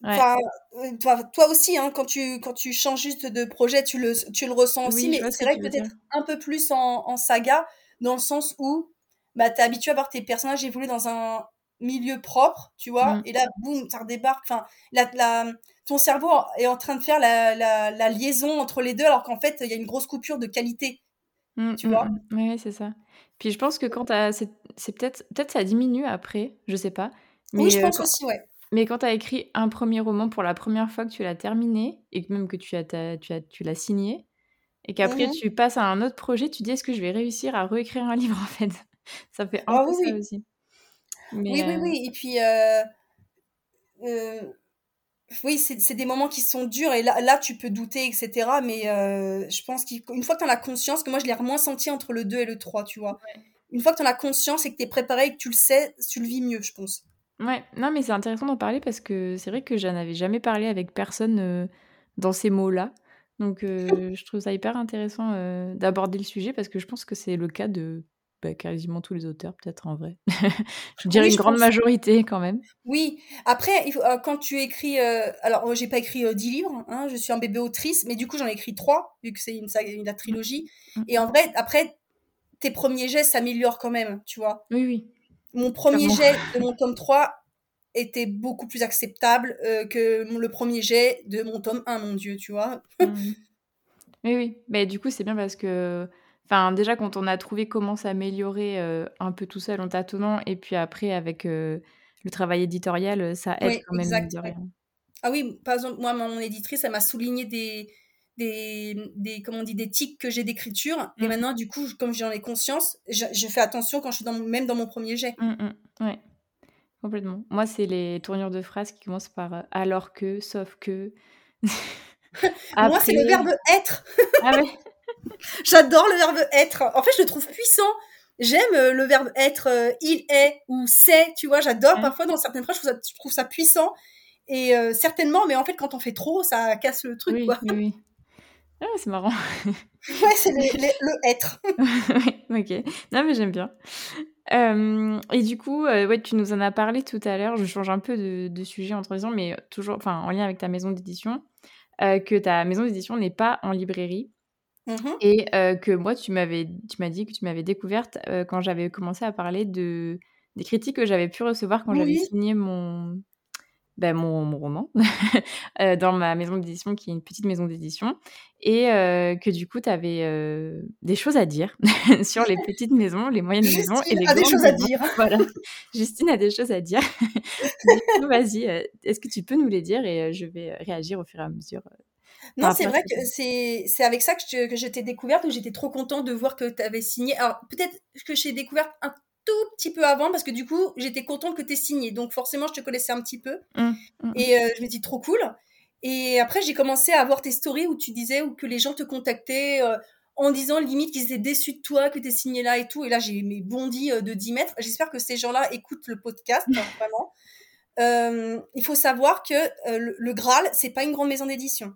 oui. toi, toi, aussi, hein, quand, tu, quand tu changes juste de projet, tu le, tu le ressens aussi. mais c'est vrai que peut-être un peu plus en, en, saga, dans le sens où bah, tu es habitué à voir tes personnages évoluer dans un, milieu propre, tu vois, mmh. et là, boum, ça redébarque. Enfin, la, la, ton cerveau est en train de faire la, la, liaison entre les deux, alors qu'en fait, il y a une grosse coupure de qualité. Mmh, tu vois mmh, Oui, c'est ça. Puis je pense que quand c'est peut-être peut-être ça diminue après, je sais pas. Mais oui, je euh, pense aussi, ouais. Mais quand tu as écrit un premier roman pour la première fois que tu l'as terminé et que même que tu as, tu as tu l'as signé et qu'après tu passes à un autre projet, tu dis est-ce que je vais réussir à réécrire un [LAUGHS] livre en fait? Ça fait un ah peu ça aussi. Oui, oui, oui. Et puis, euh, euh, oui, c'est des moments qui sont durs. Et là, là tu peux douter, etc. Mais euh, je pense qu'une fois que tu en as conscience, que moi, je l'ai moins senti entre le 2 et le 3, tu vois. Une fois que tu en as conscience et que tu es préparé et que tu le sais, tu le vis mieux, je pense. Ouais, non, mais c'est intéressant d'en parler parce que c'est vrai que j'en avais jamais parlé avec personne dans ces mots-là. Donc, je trouve ça hyper intéressant d'aborder le sujet parce que je pense que c'est le cas de bah, quasiment tous les auteurs, peut-être en vrai. [LAUGHS] je dirais une grande majorité quand même. Oui, après, euh, quand tu écris. Euh, alors, j'ai pas écrit euh, 10 livres, hein, je suis un bébé autrice, mais du coup, j'en ai écrit 3, vu que c'est une, une, la trilogie. Mmh. Et en vrai, après, tes premiers gestes s'améliorent quand même, tu vois. Oui, oui. Mon premier jet de mon tome 3 était beaucoup plus acceptable que le premier jet de mon tome 1, mon Dieu, tu vois. Mmh. Oui, oui. Mais du coup, c'est bien parce que Enfin, déjà, quand on a trouvé comment s'améliorer euh, un peu tout seul en tâtonnant, et puis après, avec euh, le travail éditorial, euh, ça aide quand même. Ah oui, par exemple, moi, mon éditrice, elle m'a souligné des, des, des, comment on dit, des tics que j'ai d'écriture. Et mmh. maintenant, du coup, comme j'en ai conscience, je, fais attention quand je suis dans, même dans mon premier jet. Mmh, mmh. Ouais, complètement. Moi, c'est les tournures de phrases qui commencent par alors que, sauf que. [LAUGHS] Moi, c'est le verbe être. ah ouais [LAUGHS] J'adore le verbe être. En fait, je le trouve puissant. J'aime euh, le verbe être, euh, il est ou c'est, tu vois, j'adore. Parfois, dans certaines phrases, je trouve ça, puissant. Et euh, certainement, mais en fait, quand on fait trop, ça casse le truc, oui, quoi. Oui, oui. Ah, c'est marrant. [LAUGHS] ouais, c'est le, être. [LAUGHS] ok. Non, mais j'aime bien. et du coup, ouais, tu nous en as parlé tout à l'heure. Je change un peu de, de sujet entre temps, mais toujours, enfin, en lien avec ta maison d'édition, que ta maison d'édition n'est pas en librairie. Mmh et que moi, tu m'avais, tu m'as dit que tu m'avais découverte quand j'avais commencé à parler de des critiques que j'avais pu recevoir quand j'avais signé mon, ben, mon, mon, roman [LAUGHS] dans ma maison d'édition, qui est une petite maison d'édition, et que du coup, tu avais des choses à dire [LAUGHS] sur les petites maisons, les moyennes maisons et les a des choses à dire. [LAUGHS] Voilà. Justine a des choses à dire. vas-y, est-ce que tu peux nous les dire et je vais réagir au fur et à mesure non, c'est vrai que c'est, c'est avec ça que je, que t'ai découverte, où j'étais trop contente de voir que tu avais signé. Alors, peut-être que j'ai découvert un tout petit peu avant, parce que du coup, j'étais contente que tu aies signé. Donc, forcément, je te connaissais un petit peu. Mmh, mmh, mmh. Et euh, je me dis, trop cool. Et après, j'ai commencé à voir tes stories où tu disais, ou que les gens te contactaient euh, en disant limite qu'ils étaient déçus de toi, que tu es signé là et tout. Et là, j'ai mes bondis euh, de 10 mètres. J'espère que ces gens-là écoutent le podcast, hein, vraiment. [LAUGHS] il faut savoir que le, le Graal, c'est pas une grande maison d'édition.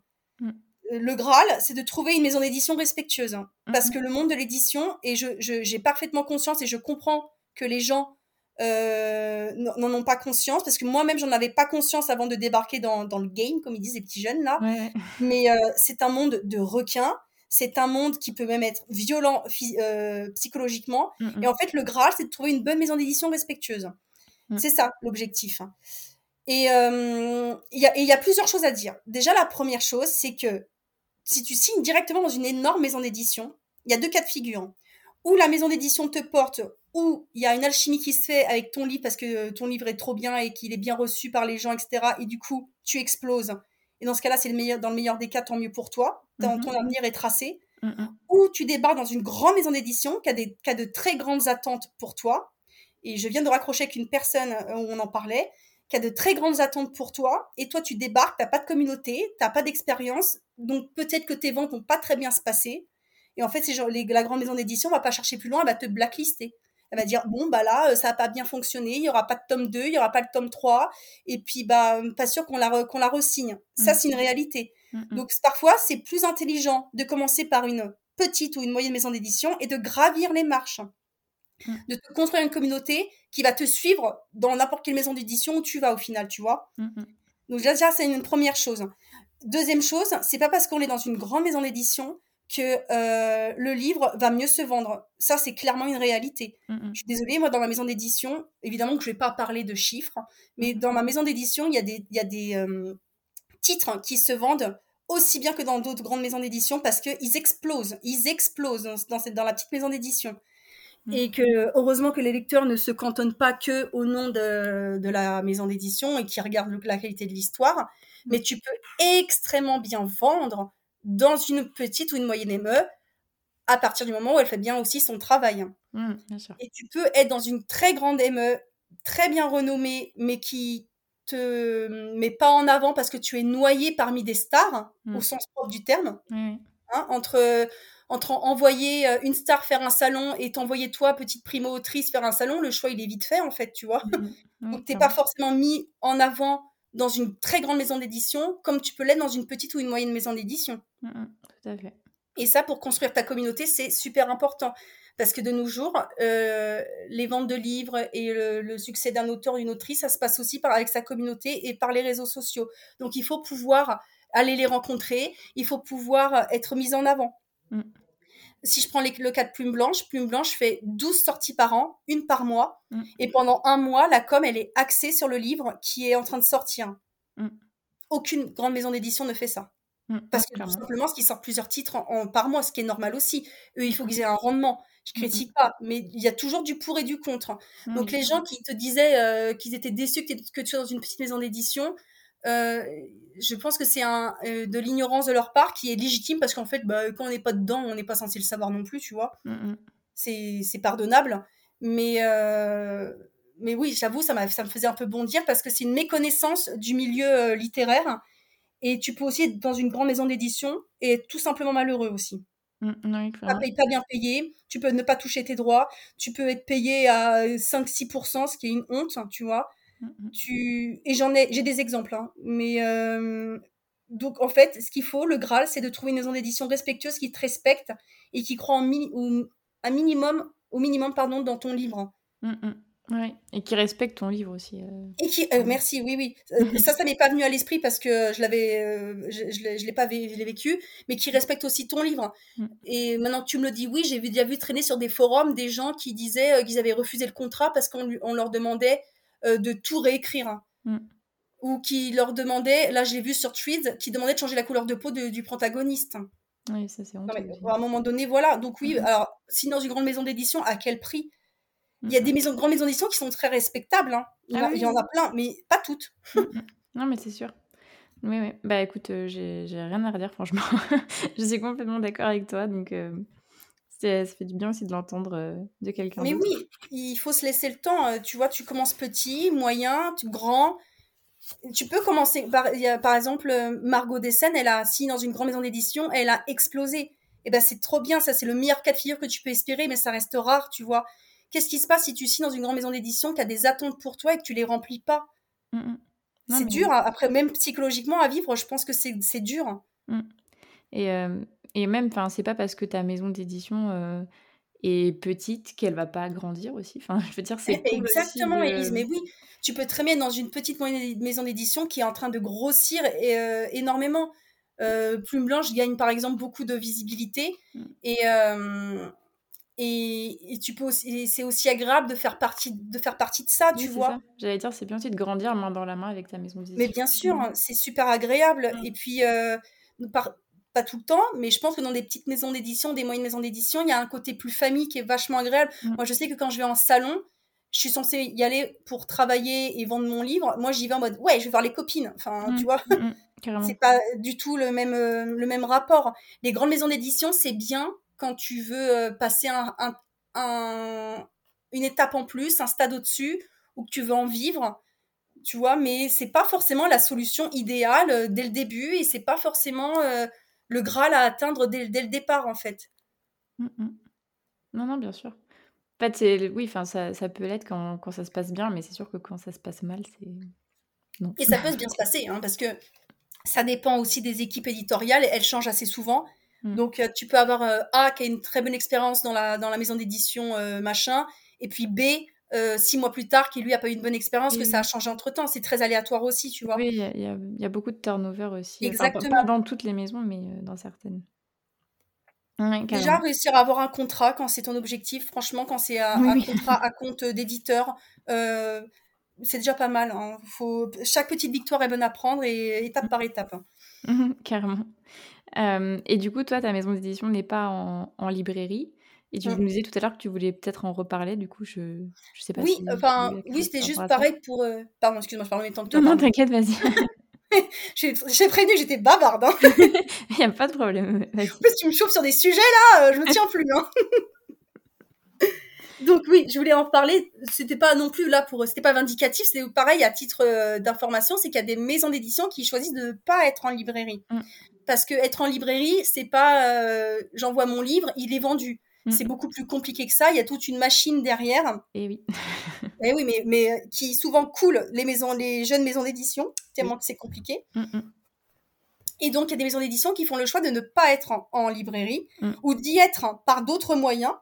Le Graal, c'est de trouver une maison d'édition respectueuse. Hein. parce mm-hmm. que le monde de l'édition, et j'ai je, parfaitement conscience et je comprends que les gens euh, n'en ont pas conscience, parce que moi-même, j'en avais pas conscience avant de débarquer dans, le game, comme ils disent les petits jeunes là. [LAUGHS] Mais euh, c'est un monde de requins. C'est un monde qui peut même être violent euh, psychologiquement. Et en fait, le Graal, c'est de trouver une bonne maison d'édition respectueuse. Mm. C'est ça l'objectif. Hein. Et il y, a plusieurs choses à dire. Déjà, la première chose, c'est que si tu signes directement dans une énorme maison d'édition, il y a deux cas de figure. Ou la maison d'édition te porte où il y a une alchimie qui se fait avec ton livre parce que ton livre est trop bien et qu'il est bien reçu par les gens, etc. Et du coup, tu exploses. Et dans ce cas-là, c'est le meilleur, dans le meilleur des cas, tant mieux pour toi. Ton, ton avenir est tracé. Ou tu débarques dans une grande maison d'édition qui a, des, qui a de très grandes attentes pour toi. Et je viens de raccrocher avec une personne où on en parlait qui a de très grandes attentes pour toi, et toi tu débarques, t'as pas de communauté, t'as pas d'expérience, donc peut-être que tes ventes vont pas très bien se passer. Et en fait, c'est genre, la grande maison d'édition va pas chercher plus loin, elle va te blacklister. Elle va dire bon bah là euh, ça a pas bien fonctionné, il y aura pas de tome 2, il y aura pas de tome 3 et puis bah pas sûr qu'on la qu'on la resigne. Ça mm. c'est une réalité. Mm, mm. Donc parfois c'est plus intelligent de commencer par une petite ou une moyenne maison d'édition et de gravir les marches. De te construire une communauté qui va te suivre dans n'importe quelle maison d'édition où tu vas au final, tu vois. Donc déjà c'est une première chose. Deuxième chose, c'est pas parce qu'on est dans une grande maison d'édition que euh, le livre va mieux se vendre. Ça, c'est clairement une réalité. Mm, mm. Je suis désolée, moi, dans ma maison d'édition, évidemment que je vais pas parler de chiffres, mais dans ma maison d'édition, il y a des, y a des euh, titres qui se vendent aussi bien que dans d'autres grandes maisons d'édition parce qu'ils explosent. Ils explosent dans, cette, dans la petite maison d'édition. Mm. Et que heureusement que les lecteurs ne se cantonnent pas que au nom de, de la maison d'édition et qui regardent la qualité de l'histoire, mais tu peux extrêmement bien vendre dans une petite ou une moyenne ME à partir du moment où elle fait bien aussi son travail. Mmh, Et tu peux être dans une très grande ME, très bien renommée, mais qui te met pas en avant parce que tu es noyé parmi des stars, mmh. au sens propre du terme. Hein, entre, entre envoyer euh, une star faire un salon et t'envoyer toi, petite primo-autrice, faire un salon, le choix il est vite fait en fait, tu vois. Mmh, Donc t'es pas forcément mis en avant dans une très grande maison d'édition comme tu peux l'être dans une petite ou une moyenne maison d'édition. Mm, mm, tout à fait. Et ça, pour construire ta communauté, c'est super important. Parce que de nos jours, euh, les ventes de livres et le, succès d'un auteur ou d'une autrice, ça se passe aussi par, avec sa communauté et par les réseaux sociaux. Donc, il faut pouvoir aller les rencontrer, il faut pouvoir être mis en avant. Mm. Si je prends le cas de Plume Blanche, Plume Blanche fait 12 sorties par an, une par mois. Et pendant un mois, la com, elle est axée sur le livre qui est en train de sortir. Aucune grande maison d'édition ne fait ça. Parce que tout simplement, ce qui sort plusieurs titres en, par mois, ce qui est normal aussi. Eux, il faut qu'ils aient un rendement. Je critique pas, mais il y a toujours du pour et du contre. Donc les gens qui te disaient euh, qu'ils étaient déçus que, que tu sois dans une petite maison d'édition, je pense que c'est un euh, de l'ignorance de leur part qui est légitime parce qu'en fait, bah, quand on n'est pas dedans, on n'est pas censé le savoir non plus, tu vois. C'est pardonnable, mais mais oui, j'avoue, ça, ça me faisait un peu bondir parce que c'est une méconnaissance du milieu littéraire et tu peux aussi être dans une grande maison d'édition et être tout simplement malheureux aussi. Mmh, non, pas, pas bien payé, tu peux ne pas toucher tes droits, tu peux être payé à 5-6%, ce qui est une honte, tu vois. Mmh, mmh. Tu... Et j'en ai, j'ai des exemples, hein, mais euh, donc en fait, ce qu'il faut, le Graal, c'est de trouver une maison d'édition respectueuse qui te respecte et qui croit en un minimum, au minimum, pardon, dans ton livre. Ouais, et qui respecte ton livre aussi. Euh. Et qui, euh, merci, oui, oui. [LAUGHS] Euh, ça, ça m'est pas venu à l'esprit parce que je l'avais, je, je l'ai pas vécu, mais qui respecte aussi ton livre. Mm. Et maintenant que tu me le dis, oui, j'ai déjà vu traîner sur des forums des gens qui disaient qu'ils avaient refusé le contrat parce qu'on on leur demandait de tout réécrire. Mm. Ou qui leur demandait, là, j'ai vu sur Tweets, qui demandait de changer la couleur de peau du protagoniste. Oui, ça c'est À un moment donné, voilà. Donc oui, mm. alors, si dans une grande maison d'édition, à quel prix? Il y a des maisons, grandes maisons d'édition qui sont très respectables. Hein. Ah il, y en a plein, mais pas toutes. Mm, [LAUGHS] mm. non, mais c'est sûr. Oui, oui. Bah écoute, euh, j'ai rien à redire, franchement. [LAUGHS] je suis complètement d'accord avec toi. Donc, euh, ça fait du bien aussi de l'entendre euh, de quelqu'un. Mais oui, il faut se laisser le temps. tu vois, tu commences petit, moyen, grand. Tu peux commencer. Par, par exemple, Margot Dessen, elle a signé dans une grande maison d'édition, elle a explosé. Et eh ben c'est trop bien, ça c'est le meilleur cas de figure que tu peux espérer, mais ça reste rare, tu vois. Qu'est-ce qui se passe si tu signes dans une grande maison d'édition qui a des attentes pour toi et que tu les remplis pas? Mm, mm. C'est dur. Après, même psychologiquement à vivre, je pense que c'est dur. Mm. Et, euh, et, même, c'est pas parce que ta maison d'édition euh, est petite qu'elle va pas grandir aussi. [LAUGHS] Enfin, je veux dire, c'est exactement, Elise. Mais oui, tu peux très bien dans une petite maison d'édition qui est en train de grossir et, euh, énormément. Plume Blanche gagne par exemple beaucoup de visibilité et et, tu peux c'est aussi agréable de faire partie de faire partie de ça tu vois j'allais dire c'est bien aussi de grandir main dans la main avec ta maison d'édition mais bien sûr c'est super agréable mm. et puis euh, pas tout le temps, mais je pense que dans des petites maisons d'édition, des moyennes maisons d'édition, il y a un côté plus famille qui est vachement agréable. Mm. Moi, je sais que quand je vais en salon, je suis censée y aller pour travailler et vendre mon livre. Moi, j'y vais en mode, ouais, je vais voir les copines. Enfin, tu vois, [LAUGHS] c'est pas du tout le même, le même rapport. Les grandes maisons d'édition, c'est bien quand tu veux passer un, un, une étape en plus, un stade au-dessus, ou que tu veux en vivre tu vois, mais c'est pas forcément la solution idéale euh, dès le début et c'est pas forcément euh, le Graal à atteindre dès, le départ, en fait. Mmh, mmh. Non, non, bien sûr. En fait, c'est, oui, enfin, ça, ça peut l'être quand, quand, ça se passe bien, mais c'est sûr que quand ça se passe mal, c'est. Non. Et ça peut bien se passer, hein, parce que ça dépend aussi des équipes éditoriales, elles changent assez souvent. Mmh. Donc, euh, tu peux avoir A qui a une très bonne expérience dans la, dans la maison d'édition, machin, et puis B euh, six mois plus tard qui lui a pas eu une bonne expérience, que ça a changé entre temps. C'est très aléatoire aussi, tu vois. Oui, il y, a beaucoup de turnover aussi. Exactement. pas dans toutes les maisons, mais euh, dans certaines. Déjà, réussir à avoir un contrat quand c'est ton objectif, franchement, quand c'est un, contrat à [LAUGHS] compte d'éditeur, euh, c'est déjà pas mal. Hein. Faut... Chaque petite victoire est bonne à prendre et étape par étape. Hein. [LAUGHS] carrément. et du coup, toi, ta maison d'édition n'est pas en librairie. Et tu mmh. me disais tout à l'heure que tu voulais peut-être en reparler, du coup, je, je sais pas oui, enfin, oui, c'était juste pareil pour. Euh, pardon, excuse-moi, je parle en temps que toi. Non, non, t'inquiète, vas-y. [LAUGHS] J'ai prévenu, j'étais bavarde. Hein. [LAUGHS] Il n'y a pas de problème. En plus, tu me chauffes sur des sujets là, euh, je me tiens plus. Hein. [LAUGHS] Donc oui, je voulais en parler. C'était pas non plus là pour, c'était pas vindicatif. C'est pareil à titre euh, d'information, c'est qu'il y a des maisons d'édition qui choisissent de ne pas être en librairie, mmh. parce que être en librairie, c'est pas, j'envoie mon livre, il est vendu. C'est mm. beaucoup plus compliqué que ça. Il y a toute une machine derrière. Et eh oui. Et [LAUGHS] eh oui, mais, mais euh, qui souvent coule les maisons, les jeunes maisons d'édition, tellement que c'est compliqué. Mm, mm. Et donc, il y a des maisons d'édition qui font le choix de ne pas être en, librairie ou d'y être par d'autres moyens.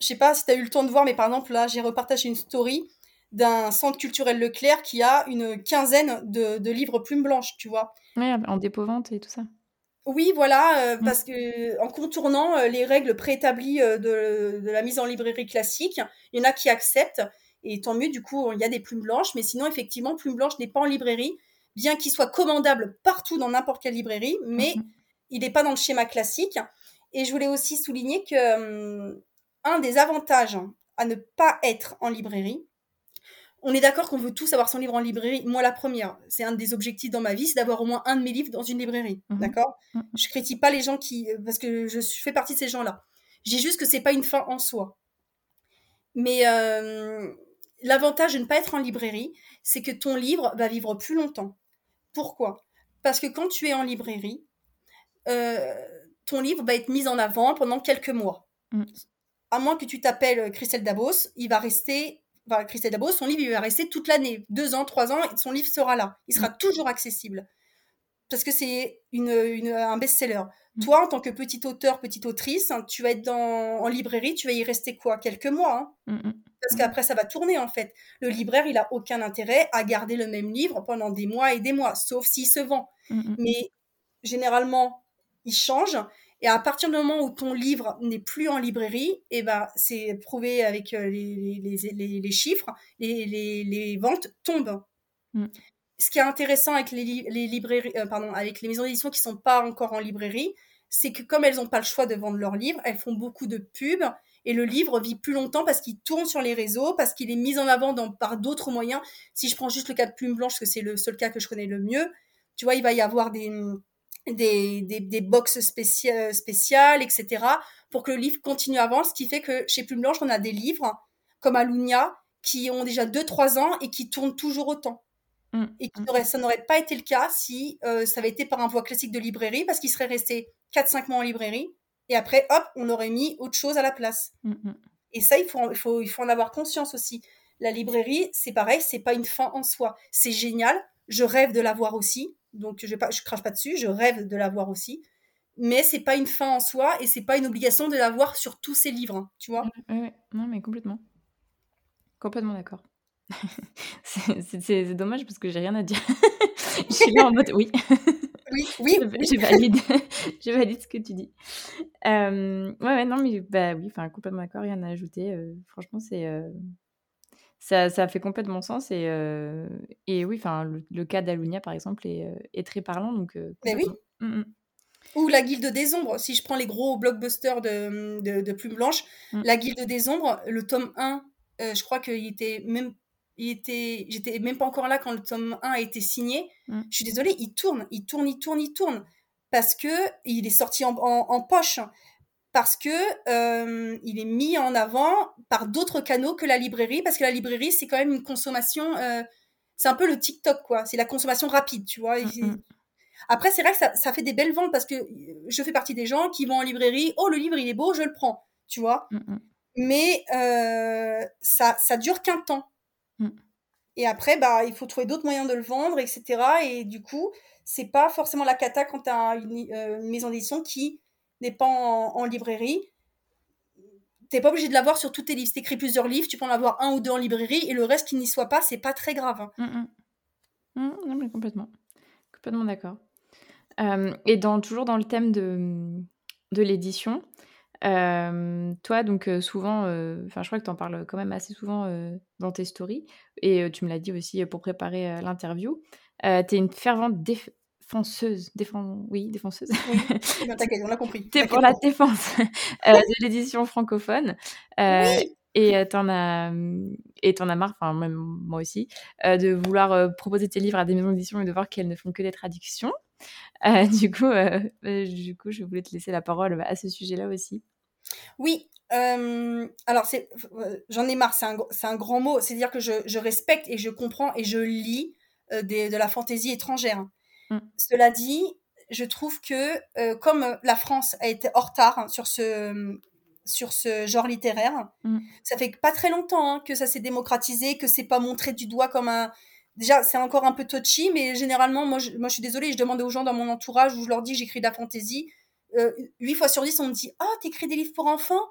Je sais pas si tu as eu le temps de voir, mais par exemple, là, j'ai repartagé une story d'un centre culturel Leclerc qui a une quinzaine de, de livres plumes blanches, tu vois. Oui, en dépôt-vente et tout ça. Oui, voilà, euh, mmh. parce que en contournant euh, les règles préétablies euh, de, de, la mise en librairie classique, il y en a qui acceptent, et tant mieux, du coup, il y a des plumes blanches, mais sinon, effectivement, Plume Blanche n'est pas en librairie, bien qu'il soit commandable partout dans n'importe quelle librairie, mais mmh il n'est pas dans le schéma classique. Et je voulais aussi souligner que hum, un des avantages à ne pas être en librairie, on est d'accord qu'on veut tous avoir son livre en librairie. Moi, la première, c'est un des objectifs dans ma vie, c'est d'avoir au moins un de mes livres dans une librairie. Mhm. D'accord? Mhm. Je critique pas les gens qui. Parce que je fais partie de ces gens-là. Je dis juste que c'est pas une fin en soi. Mais euh, l'avantage de ne pas être en librairie, c'est que ton livre va vivre plus longtemps. Pourquoi? Parce que quand tu es en librairie, euh, ton livre va être mis en avant pendant quelques mois. Mhm. À moins que tu t'appelles Christelle Davos, il va rester enfin, Christelle Dabos, son livre, il va rester toute l'année. Deux ans, trois ans, son livre sera là. Il sera mm. toujours accessible. Parce que c'est une, un best-seller. Mm. Toi, en tant que petit auteur, petite autrice, hein, tu vas être dans, en librairie, tu vas y rester quoi? Quelques mois. Hein. Mm, Parce qu'après, ça va tourner, en fait. Le libraire, il a aucun intérêt à garder le même livre pendant des mois et des mois, sauf s'il se vend. Mais généralement, il change et à partir du moment où ton livre n'est plus en librairie, et eh ben, c'est prouvé avec euh, les, les, les, chiffres, les, ventes tombent. Mm. Ce qui est intéressant avec les, librairies, euh, pardon, avec les maisons d'édition qui sont pas encore en librairie, c'est que comme elles n'ont pas le choix de vendre leurs livres, elles font beaucoup de pubs et le livre vit plus longtemps parce qu'il tourne sur les réseaux, parce qu'il est mis en avant dans, par d'autres moyens. Si je prends juste le cas de Plume Blanche, que c'est le seul cas que je connais le mieux, tu vois, il va y avoir des, des, des, des box spéciales, spéciales, etc., pour que le livre continue à avancer, ce qui fait que chez Plume Blanche, on a des livres comme Alunia qui ont déjà 2-3 ans et qui tournent toujours autant. Mmh, et qui mmh. ça n'aurait pas été le cas si euh, ça avait été par un voie classique de librairie, parce qu'il serait resté 4-5 mois en librairie, et après, hop, on aurait mis autre chose à la place. Mmh, et ça, il faut, il, faut, il faut en avoir conscience aussi. La librairie, c'est pareil, c'est pas une fin en soi. C'est génial, je rêve de l'avoir aussi, donc je ne je crache pas dessus, je rêve de l'avoir aussi, mais c'est pas une fin en soi et c'est pas une obligation de l'avoir sur tous ces livres, hein, tu vois. Oui, non mais complètement, complètement d'accord. [LAUGHS] c'est dommage parce que j'ai rien à dire. [LAUGHS] je suis là en mode oui. Oui, [LAUGHS] oui. je, valide, je valide ce que tu dis. Euh, ouais, ouais, non, mais bah oui, enfin complètement d'accord, rien à ajouter. Euh, franchement, c'est euh, ça, ça fait complètement sens. Et, euh, et oui, enfin, le, cas d'Alunia, par exemple, est, euh, est, très parlant. Donc, euh, Mais oui. Mmh, mmh. Ou la Guilde des Ombres, si je prends les gros blockbusters de, de, de Plume Blanche, mm. la Guilde des Ombres, le tome 1, euh, je crois qu'il était même. Il était, j'étais même pas encore là quand le tome 1 a été signé. Je suis désolée, il tourne, il tourne, il tourne, il tourne. Parce que il est sorti en, en, poche. Parce que euh, il est mis en avant par d'autres canaux que la librairie. Parce que la librairie, c'est quand même une consommation. Euh, c'est un peu le TikTok, quoi. C'est la consommation rapide, tu vois. Mm, après, c'est vrai que ça, fait des belles ventes parce que je fais partie des gens qui vont en librairie. Oh, le livre, il est beau, je le prends. Tu vois mm, mm. Mais euh, ça, ça dure qu'un temps. Mm. Et après, bah, il faut trouver d'autres moyens de le vendre, etc. Et du coup, c'est pas forcément la cata quand tu as une, euh, maison d'édition qui n'est pas en, librairie. T'es pas obligé de l'avoir sur tous tes livres. Si écris plusieurs livres, tu peux en avoir un ou deux en librairie et le reste qui n'y soit pas, c'est pas très grave. Hein. non, mais complètement. Complètement d'accord. Euh, et dans, toujours dans le thème de, de l'édition, euh, toi, donc euh, souvent, enfin, je crois que tu en parles quand même assez souvent dans tes stories, et tu me l'as dit aussi pour préparer l'interview. tu es une fervente défenseuse, défend... oui, défenseuse. Oui, [LAUGHS] t'inquiète, on l'a compris. Tu es pour la défense de l'édition francophone. Oui et t'en as et t'en as marre, enfin même moi aussi, de vouloir proposer tes livres à des maisons d'édition et de voir qu'elles ne font que des traductions. Euh, [LAUGHS] du, coup, euh, euh, du coup, je voulais te laisser la parole à ce sujet-là aussi. Oui, alors c'est, j'en ai marre, c'est un, un, grand mot. C'est-à-dire que je, je, respecte et je comprends et je lis des, de la fantaisie étrangère. Mm. Cela dit, je trouve que comme la France a été en retard sur ce, sur ce genre littéraire, mm. ça fait pas très longtemps hein, que ça s'est démocratisé, que c'est pas montré du doigt comme un, déjà c'est encore un peu touchy mais généralement moi je, moi je suis désolée je demande aux gens dans mon entourage où je leur dis j'écris de la fantaisie euh, 8 fois sur 10 on me dit ah oh, t'écris des livres pour enfants?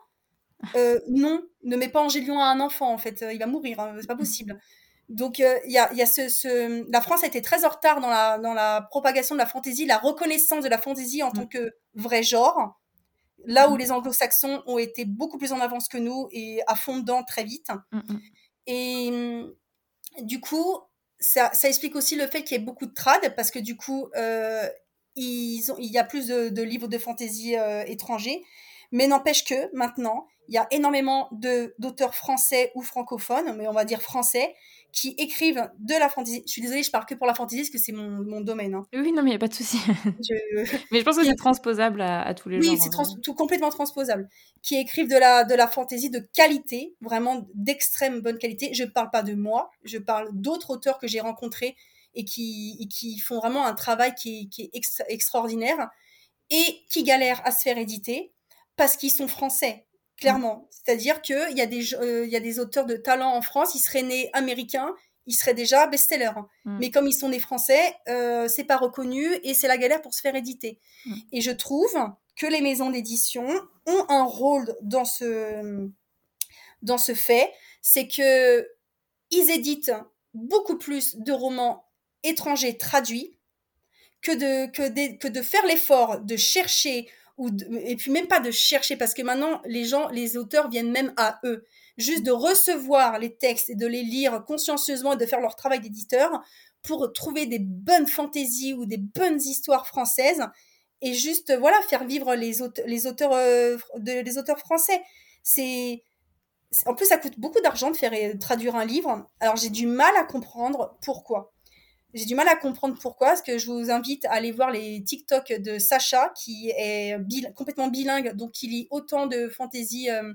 Euh, non ne mets pas Angélion à un enfant en fait il va mourir hein, c'est pas possible donc euh, il y a, y a ce, ce, la France a été très en retard dans la, dans la propagation de la fantaisie la reconnaissance de la fantaisie en tant que vrai genre là où mm. les anglo-saxons ont été beaucoup plus en avance que nous et à fond dedans très vite mm, mm. et du coup ça, explique aussi le fait qu'il y ait beaucoup de trad, parce que du coup, euh, ils ont, il y a plus de, livres de fantaisie euh, étrangers. Mais n'empêche que maintenant, il y a énormément d'auteurs français ou francophones, mais on va dire français, qui écrivent de la fantaisie. Je suis désolée, je parle que pour la fantaisie parce que c'est mon, mon, domaine. Hein. Oui, non, mais il n'y a pas de souci. [LAUGHS] [LAUGHS] mais je pense que c'est transposable à, tous les oui, genres. Oui, c'est hein. tout complètement transposable. Qui écrivent de la, de la fantaisie de qualité, vraiment d'extrême bonne qualité. Je ne parle pas de moi, je parle d'autres auteurs que j'ai rencontrés et qui, qui font vraiment un travail qui est, qui est extraordinaire et qui galèrent à se faire éditer parce qu'ils sont français clairement. C'est-à-dire qu'il y, a des, euh, y a des auteurs de talent en France, ils seraient nés américains, ils seraient déjà best-sellers. Mm. Mais comme ils sont nés français, euh, c'est pas reconnu et c'est la galère pour se faire éditer. Mm. Et je trouve que les maisons d'édition ont un rôle dans ce, dans ce fait, c'est que ils éditent beaucoup plus de romans étrangers traduits que de, que que de faire l'effort de chercher et puis même pas de chercher parce que maintenant les gens, les auteurs viennent même à eux, juste de recevoir les textes et de les lire consciencieusement et de faire leur travail d'éditeur pour trouver des bonnes fantaisies ou des bonnes histoires françaises et juste voilà faire vivre les auteurs, euh, les auteurs français. C'est en plus ça coûte beaucoup d'argent de faire euh, traduire un livre. Alors j'ai du mal à comprendre pourquoi. J'ai du mal à comprendre pourquoi, parce que je vous invite à aller voir les TikTok de Sacha, qui est complètement bilingue, donc qui lit autant de fantaisie euh,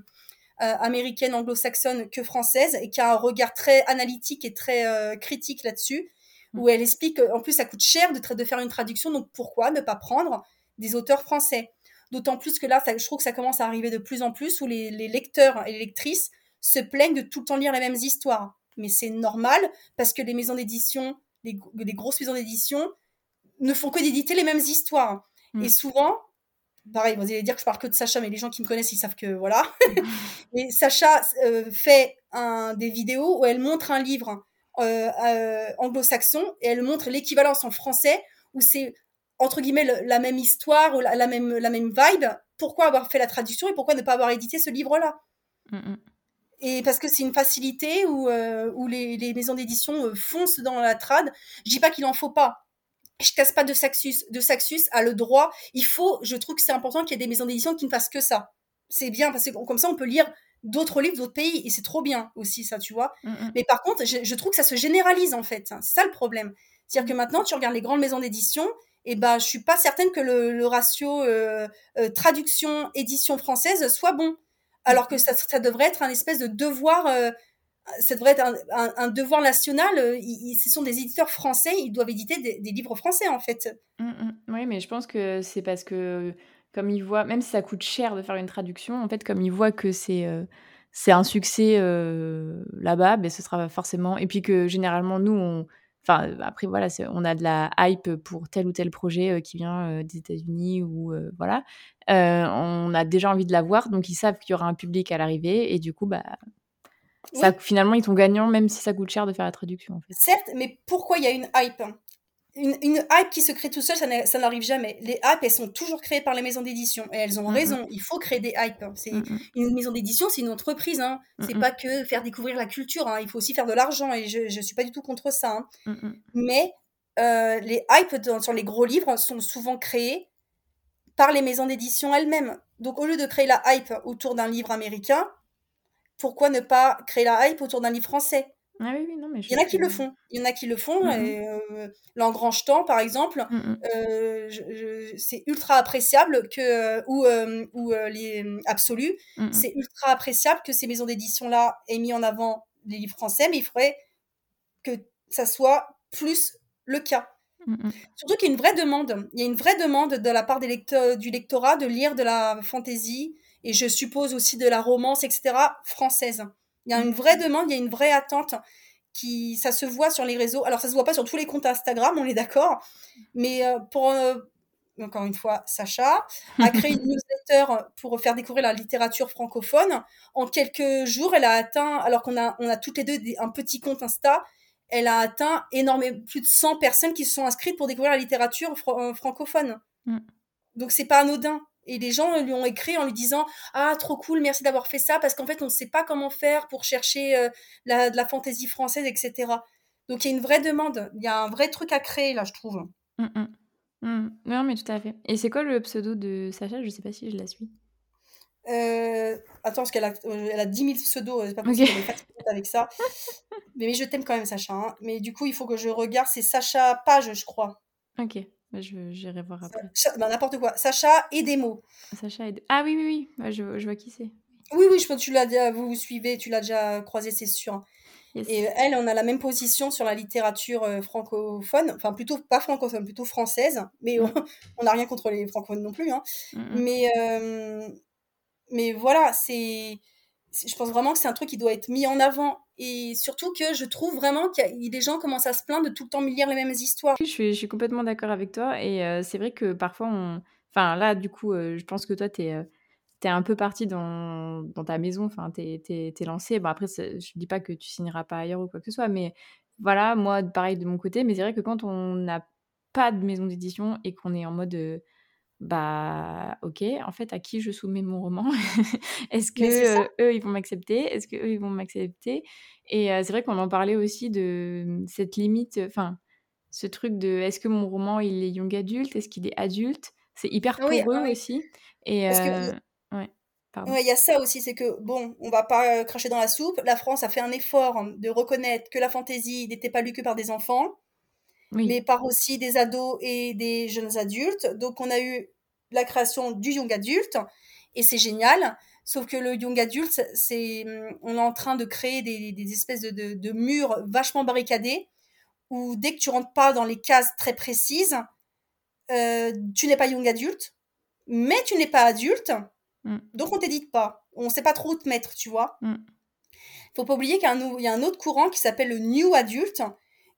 euh, américaine, anglo-saxonne que française, et qui a un regard très analytique et très euh, critique là-dessus, où mm. elle explique, en plus ça coûte cher de, de faire une traduction, donc pourquoi ne pas prendre des auteurs français? D'autant plus que là, je trouve que ça commence à arriver de plus en plus, où les, les lecteurs et les lectrices se plaignent de tout le temps lire les mêmes histoires. Mais c'est normal, parce que les maisons d'édition les, grosses maisons d'édition ne font que d'éditer les mêmes histoires. Mm. Et souvent, pareil, vous allez dire que je parle que de Sacha, mais les gens qui me connaissent, ils savent que voilà. [LAUGHS] et Sacha euh, fait un, des vidéos où elle montre un livre euh, euh, anglo-saxon et elle montre l'équivalence en français où c'est entre guillemets la même histoire ou la, même, la même vibe. Pourquoi avoir fait la traduction et pourquoi ne pas avoir édité ce livre-là? Mm, mm. Et parce que c'est une facilité où, euh, où les, les, maisons d'édition euh, foncent dans la trad. Je dis pas qu'il en faut pas. je casse pas de Saxus. De Saxus a le droit. Il faut, je trouve que c'est important qu'il y ait des maisons d'édition qui ne fassent que ça. C'est bien parce que comme ça, on peut lire d'autres livres d'autres pays et c'est trop bien aussi ça, tu vois. Mm, mm. Mais par contre, je, trouve que ça se généralise en fait. C'est ça le problème. C'est-à-dire que mm. maintenant, tu regardes les grandes maisons d'édition et ben, je suis pas certaine que le, ratio euh, euh, traduction édition française soit bon. Alors que ça, devrait être un espèce de devoir. Euh, ça devrait être un, devoir national. ce sont des éditeurs français, ils doivent éditer des, livres français en fait. oui, mais je pense que c'est parce que comme ils voient, même si ça coûte cher de faire une traduction, en fait, comme ils voient que c'est c'est un succès là-bas, ben ce sera forcément. Et puis que généralement nous, on, enfin après voilà, on a de la hype pour tel ou tel projet qui vient des États-Unis ou voilà, on a déjà envie de la voir, donc ils savent qu'il y aura un public à l'arrivée et du coup bah ça, finalement, ils sont gagnants, même si ça coûte cher de faire la traduction. En fait. Certes, mais pourquoi il y a une hype une, hype qui se crée tout seul, ça n'arrive jamais. Les hypes, elles sont toujours créées par les maisons d'édition. Et elles ont raison, il faut créer des hypes. C'est Une maison d'édition, c'est une entreprise. Hein. C'est pas que faire découvrir la culture. Hein. Il faut aussi faire de l'argent. Et je ne suis pas du tout contre ça. Hein. Mais euh, les hypes sur les gros livres sont souvent créés par les maisons d'édition elles-mêmes. Donc au lieu de créer la hype autour d'un livre américain, pourquoi ne pas créer la hype autour d'un livre français? Ah oui, oui, non, mais il y en a qui le font. Il y en a qui le font. Mmh L'engrange-temps, par exemple, euh, c'est ultra appréciable que, euh, ou, euh, ou les absolus, c'est ultra appréciable que ces maisons d'édition-là aient mis en avant les livres français, mais il faudrait que ça soit plus le cas. Surtout qu'il y a une vraie demande. Il y a une vraie demande de la part des lecteurs, du lectorat de lire de la fantaisie et je suppose aussi de la romance, etc., française. Il y a une vraie demande, il y a une vraie attente qui, ça se voit sur les réseaux. Alors, ça se voit pas sur tous les comptes Instagram, on est d'accord. Mais euh, pour, euh, encore une fois, Sacha a [LAUGHS] créé une newsletter pour faire découvrir la littérature francophone. En quelques jours, elle a atteint, alors qu'on a, on a toutes les deux un petit compte Insta, elle a atteint énormément, plus de 100 personnes qui se sont inscrites pour découvrir la littérature euh, francophone. Mm. Donc, c'est pas anodin. Et les gens lui ont écrit en lui disant Ah, trop cool, merci d'avoir fait ça, parce qu'en fait, on ne sait pas comment faire pour chercher euh, la, de la fantaisie française, etc. Donc, il y a une vraie demande, il y a un vrai truc à créer, là, je trouve. Mmh, mmh. Mmh. Non, mais tout à fait. Et c'est quoi le pseudo de Sacha? Je ne sais pas si je la suis. Euh, attends, parce qu'elle a, euh, elle a 10 000 pseudos, c'est pas possible, okay. pas avec ça. [LAUGHS] mais, je t'aime quand même, Sacha. Hein. Mais du coup, il faut que je regarde, c'est Sacha Page, je crois. Ok. Bah, j'irai voir après. Bah, n'importe quoi. Sacha et des mots. Sacha et Ah oui, oui, oui. Bah, je, je, vois qui c'est. Oui, oui, je pense que tu l'as déjà, vous, vous suivez, tu l'as déjà croisé, c'est sûr. Et elle, on a la même position sur la littérature euh, francophone, enfin plutôt pas francophone, plutôt française, mais mm. [LAUGHS] on n'a rien contre les francophones non plus. Hein. Mm, mm. Mais, euh, mais voilà, c'est, je pense vraiment que c'est un truc qui doit être mis en avant et surtout que je trouve vraiment a des gens commencent à se plaindre de tout le temps lire les mêmes histoires. Je suis, je suis complètement d'accord avec toi et euh, c'est vrai que parfois on... Enfin là du coup euh, je pense que toi tu es, es, un peu parti dans, dans ta maison, enfin tu es, lancé. Bon après je dis pas que tu signeras pas ailleurs ou quoi que ce soit mais voilà moi pareil de mon côté mais c'est vrai que quand on n'a pas de maison d'édition et qu'on est en mode euh, bah ok, en fait, à qui je soumets mon roman? [LAUGHS] Est-ce que eux, ils vont m'accepter? Est-ce que eux, ils vont m'accepter? Et c'est vrai qu'on en parlait aussi de mmh, cette limite, enfin, ce truc de est-ce que mon roman, il est young adulte? Est-ce qu'il est adulte? C'est hyper pour eux aussi. Et ouais. Il y a ça aussi, c'est que, bon, on va pas cracher dans la soupe. La France a fait un effort de reconnaître que la fantaisie n'était pas lue que par des enfants mais par aussi des ados et des jeunes adultes. Donc on a eu la création du young adulte et c'est génial. Sauf que le young adulte, c'est, on est en train de créer des, des espèces de, de, murs vachement barricadés où dès que tu rentres pas dans les cases très précises, euh, tu n'es pas young adulte, mais tu n'es pas adulte, mm. donc on t'édite pas. On sait pas trop où te mettre, tu vois. Il mm. faut pas oublier qu'il y, y, a un autre courant qui s'appelle le new adulte,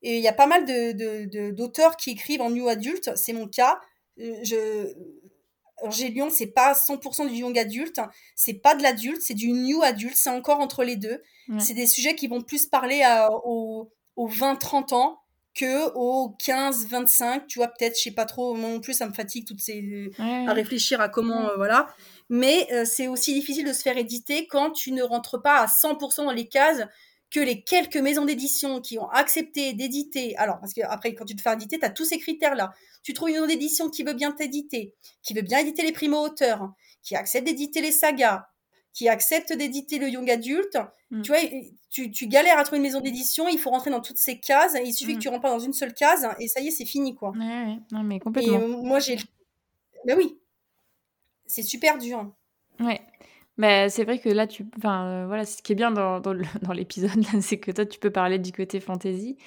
et il y a pas mal de, d'auteurs qui écrivent en new adulte, c'est mon cas. Euh, je, Lyon, c'est pas 100% du young adulte, c'est pas de l'adulte, c'est du new adulte, c'est encore entre les deux. C'est des sujets qui vont plus parler à, aux, 20-30 ans que aux 15-25, tu vois, peut-être, je sais pas trop, non plus, ça me fatigue toutes ces, à réfléchir à comment, euh, voilà. Mais euh, c'est aussi difficile de se faire éditer quand tu ne rentres pas à 100% dans les cases que les quelques maisons d'édition qui ont accepté d'éditer, alors parce que après quand tu te fais éditer, tu as tous ces critères-là. Tu trouves une maison d'édition qui veut bien t'éditer, qui veut bien éditer les primo-auteurs, qui accepte d'éditer les sagas, qui accepte d'éditer le young adulte. Mm. Tu vois, tu, tu, galères à trouver une maison d'édition, il faut rentrer dans toutes ces cases, il suffit que mm. tu rentres pas dans une seule case, et ça y est, c'est fini, quoi. Ouais, Non, mais complètement. Et moi, j'ai... Ben oui, c'est super dur. Ouais. Mais c'est vrai que là, tu, enfin, euh, voilà, ce qui est bien dans, dans [LAUGHS] l'épisode, c'est que toi, tu peux parler du côté fantasy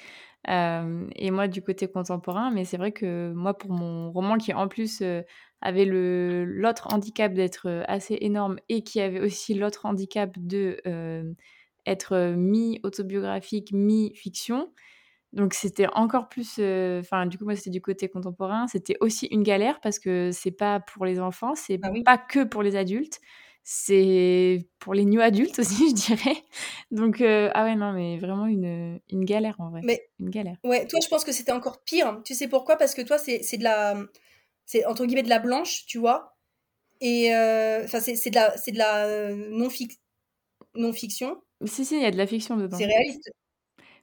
euh, et moi du côté contemporain. Mais c'est vrai que moi, pour mon roman qui en plus euh, avait le l'autre handicap d'être assez énorme et qui avait aussi l'autre handicap de être mi autobiographique, mi fiction. Donc c'était encore plus, enfin du coup moi c'était du côté contemporain, c'était aussi une galère parce que c'est pas pour les enfants, c'est bah pas que pour les adultes c'est pour les new adultes aussi, [LAUGHS] je dirais. Donc, euh, ah ouais, non, mais vraiment une, une galère en vrai. Mais, une galère. Ouais, toi, je pense que c'était encore pire. Tu sais pourquoi? Parce que toi, c'est de la. C'est entre guillemets de la blanche, tu vois? Et. Euh, enfin, c'est de la, de la euh, non-fiction. Non si, si, il y a de la fiction dedans. C'est réaliste.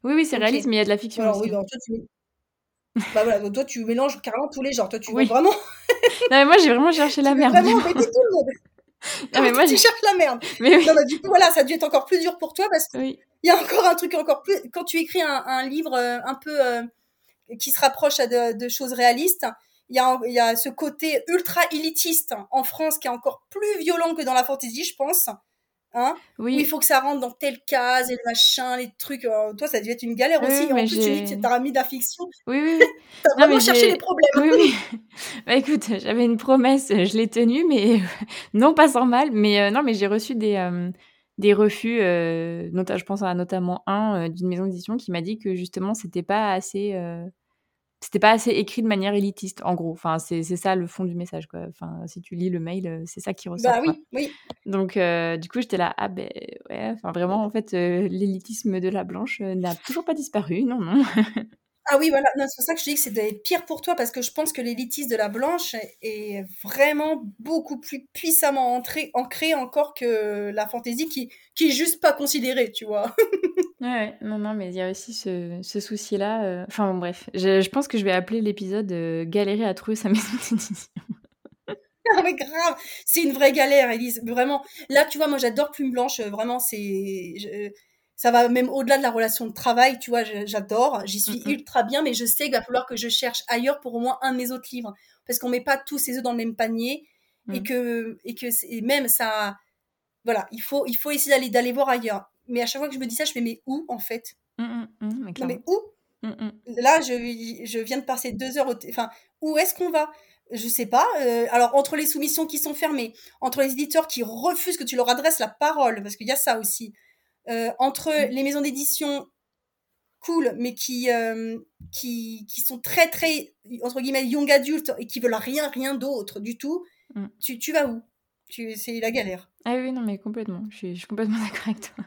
Oui, oui, c'est réaliste, mais il y a de la fiction Alors, Oui, toi, tu... bah voilà, donc toi, tu mélanges carrément tous les genres. Toi, tu [LAUGHS] oui. vois vraiment. non, mais moi, j'ai vraiment cherché la [LAUGHS] merde. Vraiment tout le monde? Non, mais moi, tu cherches la merde. [LAUGHS] Mais oui. non, bah, du coup, voilà, ça a dû être encore plus dur pour toi parce qu'il y a encore un truc encore plus. Quand tu écris un, un livre euh, un peu euh, qui se rapproche de, de choses réalistes, il y, a, il y a ce côté ultra élitiste en France qui est encore plus violent que dans la fantasy, je pense. Hein? Oui. Où il faut que ça rentre dans telle case et le machin, les trucs. Euh, toi, ça dû être une galère aussi. en plus, tu dis que t'as mis de la fiction. Oui, oui. [LAUGHS] t'as vraiment cherché les problèmes. Oui, oui. [LAUGHS] bah écoute, j'avais une promesse, je l'ai tenue, mais [LAUGHS] non pas sans mal. Mais euh, non, mais j'ai reçu des, euh, des refus, notamment, je pense à notamment un d'une maison d'édition qui m'a dit que justement, c'était pas assez c'était pas assez écrit de manière élitiste, en gros. Enfin, c'est ça le fond du message, quoi. Enfin, si tu lis le mail, euh, c'est ça qui ressort. Bah oui, oui. Donc, euh, du coup, j'étais là, ah ben ouais, enfin vraiment, en fait, euh, l'élitisme de la blanche n'a toujours pas disparu, non, non. [LAUGHS] Ah oui, voilà, c'est pour ça que je dis que c'est pire pour toi, parce que je pense que l'élitisme de la blanche est vraiment beaucoup plus puissamment entré, ancré encore que la fantaisie qui, qui est juste pas considérée, tu vois. [LAUGHS] ouais, non, non, mais il y a aussi ce, ce souci-là. Euh, enfin, bon, bref, je, je, pense que je vais appeler l'épisode euh, Galérer à trouver sa maison d'édition. [LAUGHS] ah mais grave, c'est une vraie galère, Elise. Vraiment, là, tu vois, moi j'adore Plume Blanche, vraiment, c'est ça va même au-delà de la relation de travail, tu vois, j'adore, j'y suis ultra bien, mais je sais qu'il va falloir que je cherche ailleurs pour au moins un de mes autres livres, parce qu'on met pas tous ses œufs dans le même panier, et mm. que et que et même ça, voilà, il faut il faut essayer d'aller d'aller voir ailleurs. Mais à chaque fois que je me dis ça, je me mets où en fait? Mmh, mais où? Là, je, je viens de passer deux heures, au enfin, où est-ce qu'on va? Je sais pas. Euh, alors entre les soumissions qui sont fermées, entre les éditeurs qui refusent que tu leur adresses la parole, parce qu'il y a ça aussi. Euh, entre les maisons d'édition cool, mais qui, euh, qui, qui, sont très, très, entre guillemets, young adultes et qui veulent rien, rien d'autre du tout, mm. tu, tu, vas où? C'est la galère. Ah oui, non, mais complètement. Je suis, je suis complètement [LAUGHS] d'accord avec toi.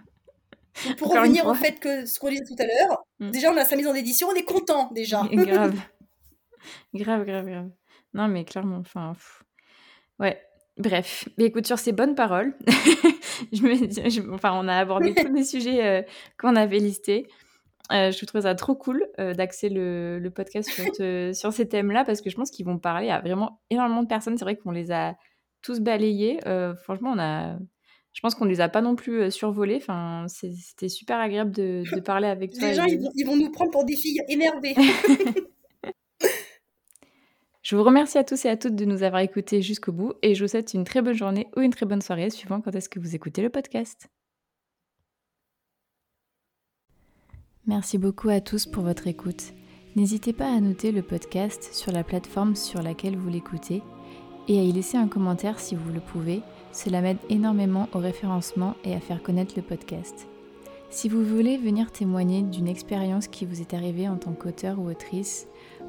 pour revenir au fait que ce qu'on disait tout à l'heure, mm. déjà, on a sa maison d'édition, on est content déjà. [LAUGHS] grave. grave, grave, grave. Non, mais clairement, enfin. Ouais, Bref, mais écoute, sur ces bonnes paroles, [LAUGHS] [LAUGHS] je me, enfin, on a abordé tous les sujets euh, qu'on avait listés. Euh, je trouve ça trop cool euh, d'axer le, le, podcast sur, [LAUGHS] sur ces thèmes-là parce que je pense qu'ils vont parler à vraiment énormément de personnes. C'est vrai qu'on les a tous balayés. franchement, on a, je pense qu'on les a pas non plus survolés. Enfin, c'était super agréable de, de, parler avec [LAUGHS] toi. Les gens, ils, vont, ils vont nous prendre pour des filles énervées. Je vous remercie à tous et à toutes de nous avoir écoutés jusqu'au bout et je vous souhaite une très bonne journée ou une très bonne soirée suivant quand est-ce que vous écoutez le podcast. Merci beaucoup à tous pour votre écoute. N'hésitez pas à noter le podcast sur la plateforme sur laquelle vous l'écoutez et à y laisser un commentaire si vous le pouvez. Cela m'aide énormément au référencement et à faire connaître le podcast. Si vous voulez venir témoigner d'une expérience qui vous est arrivée en tant qu'auteur ou autrice,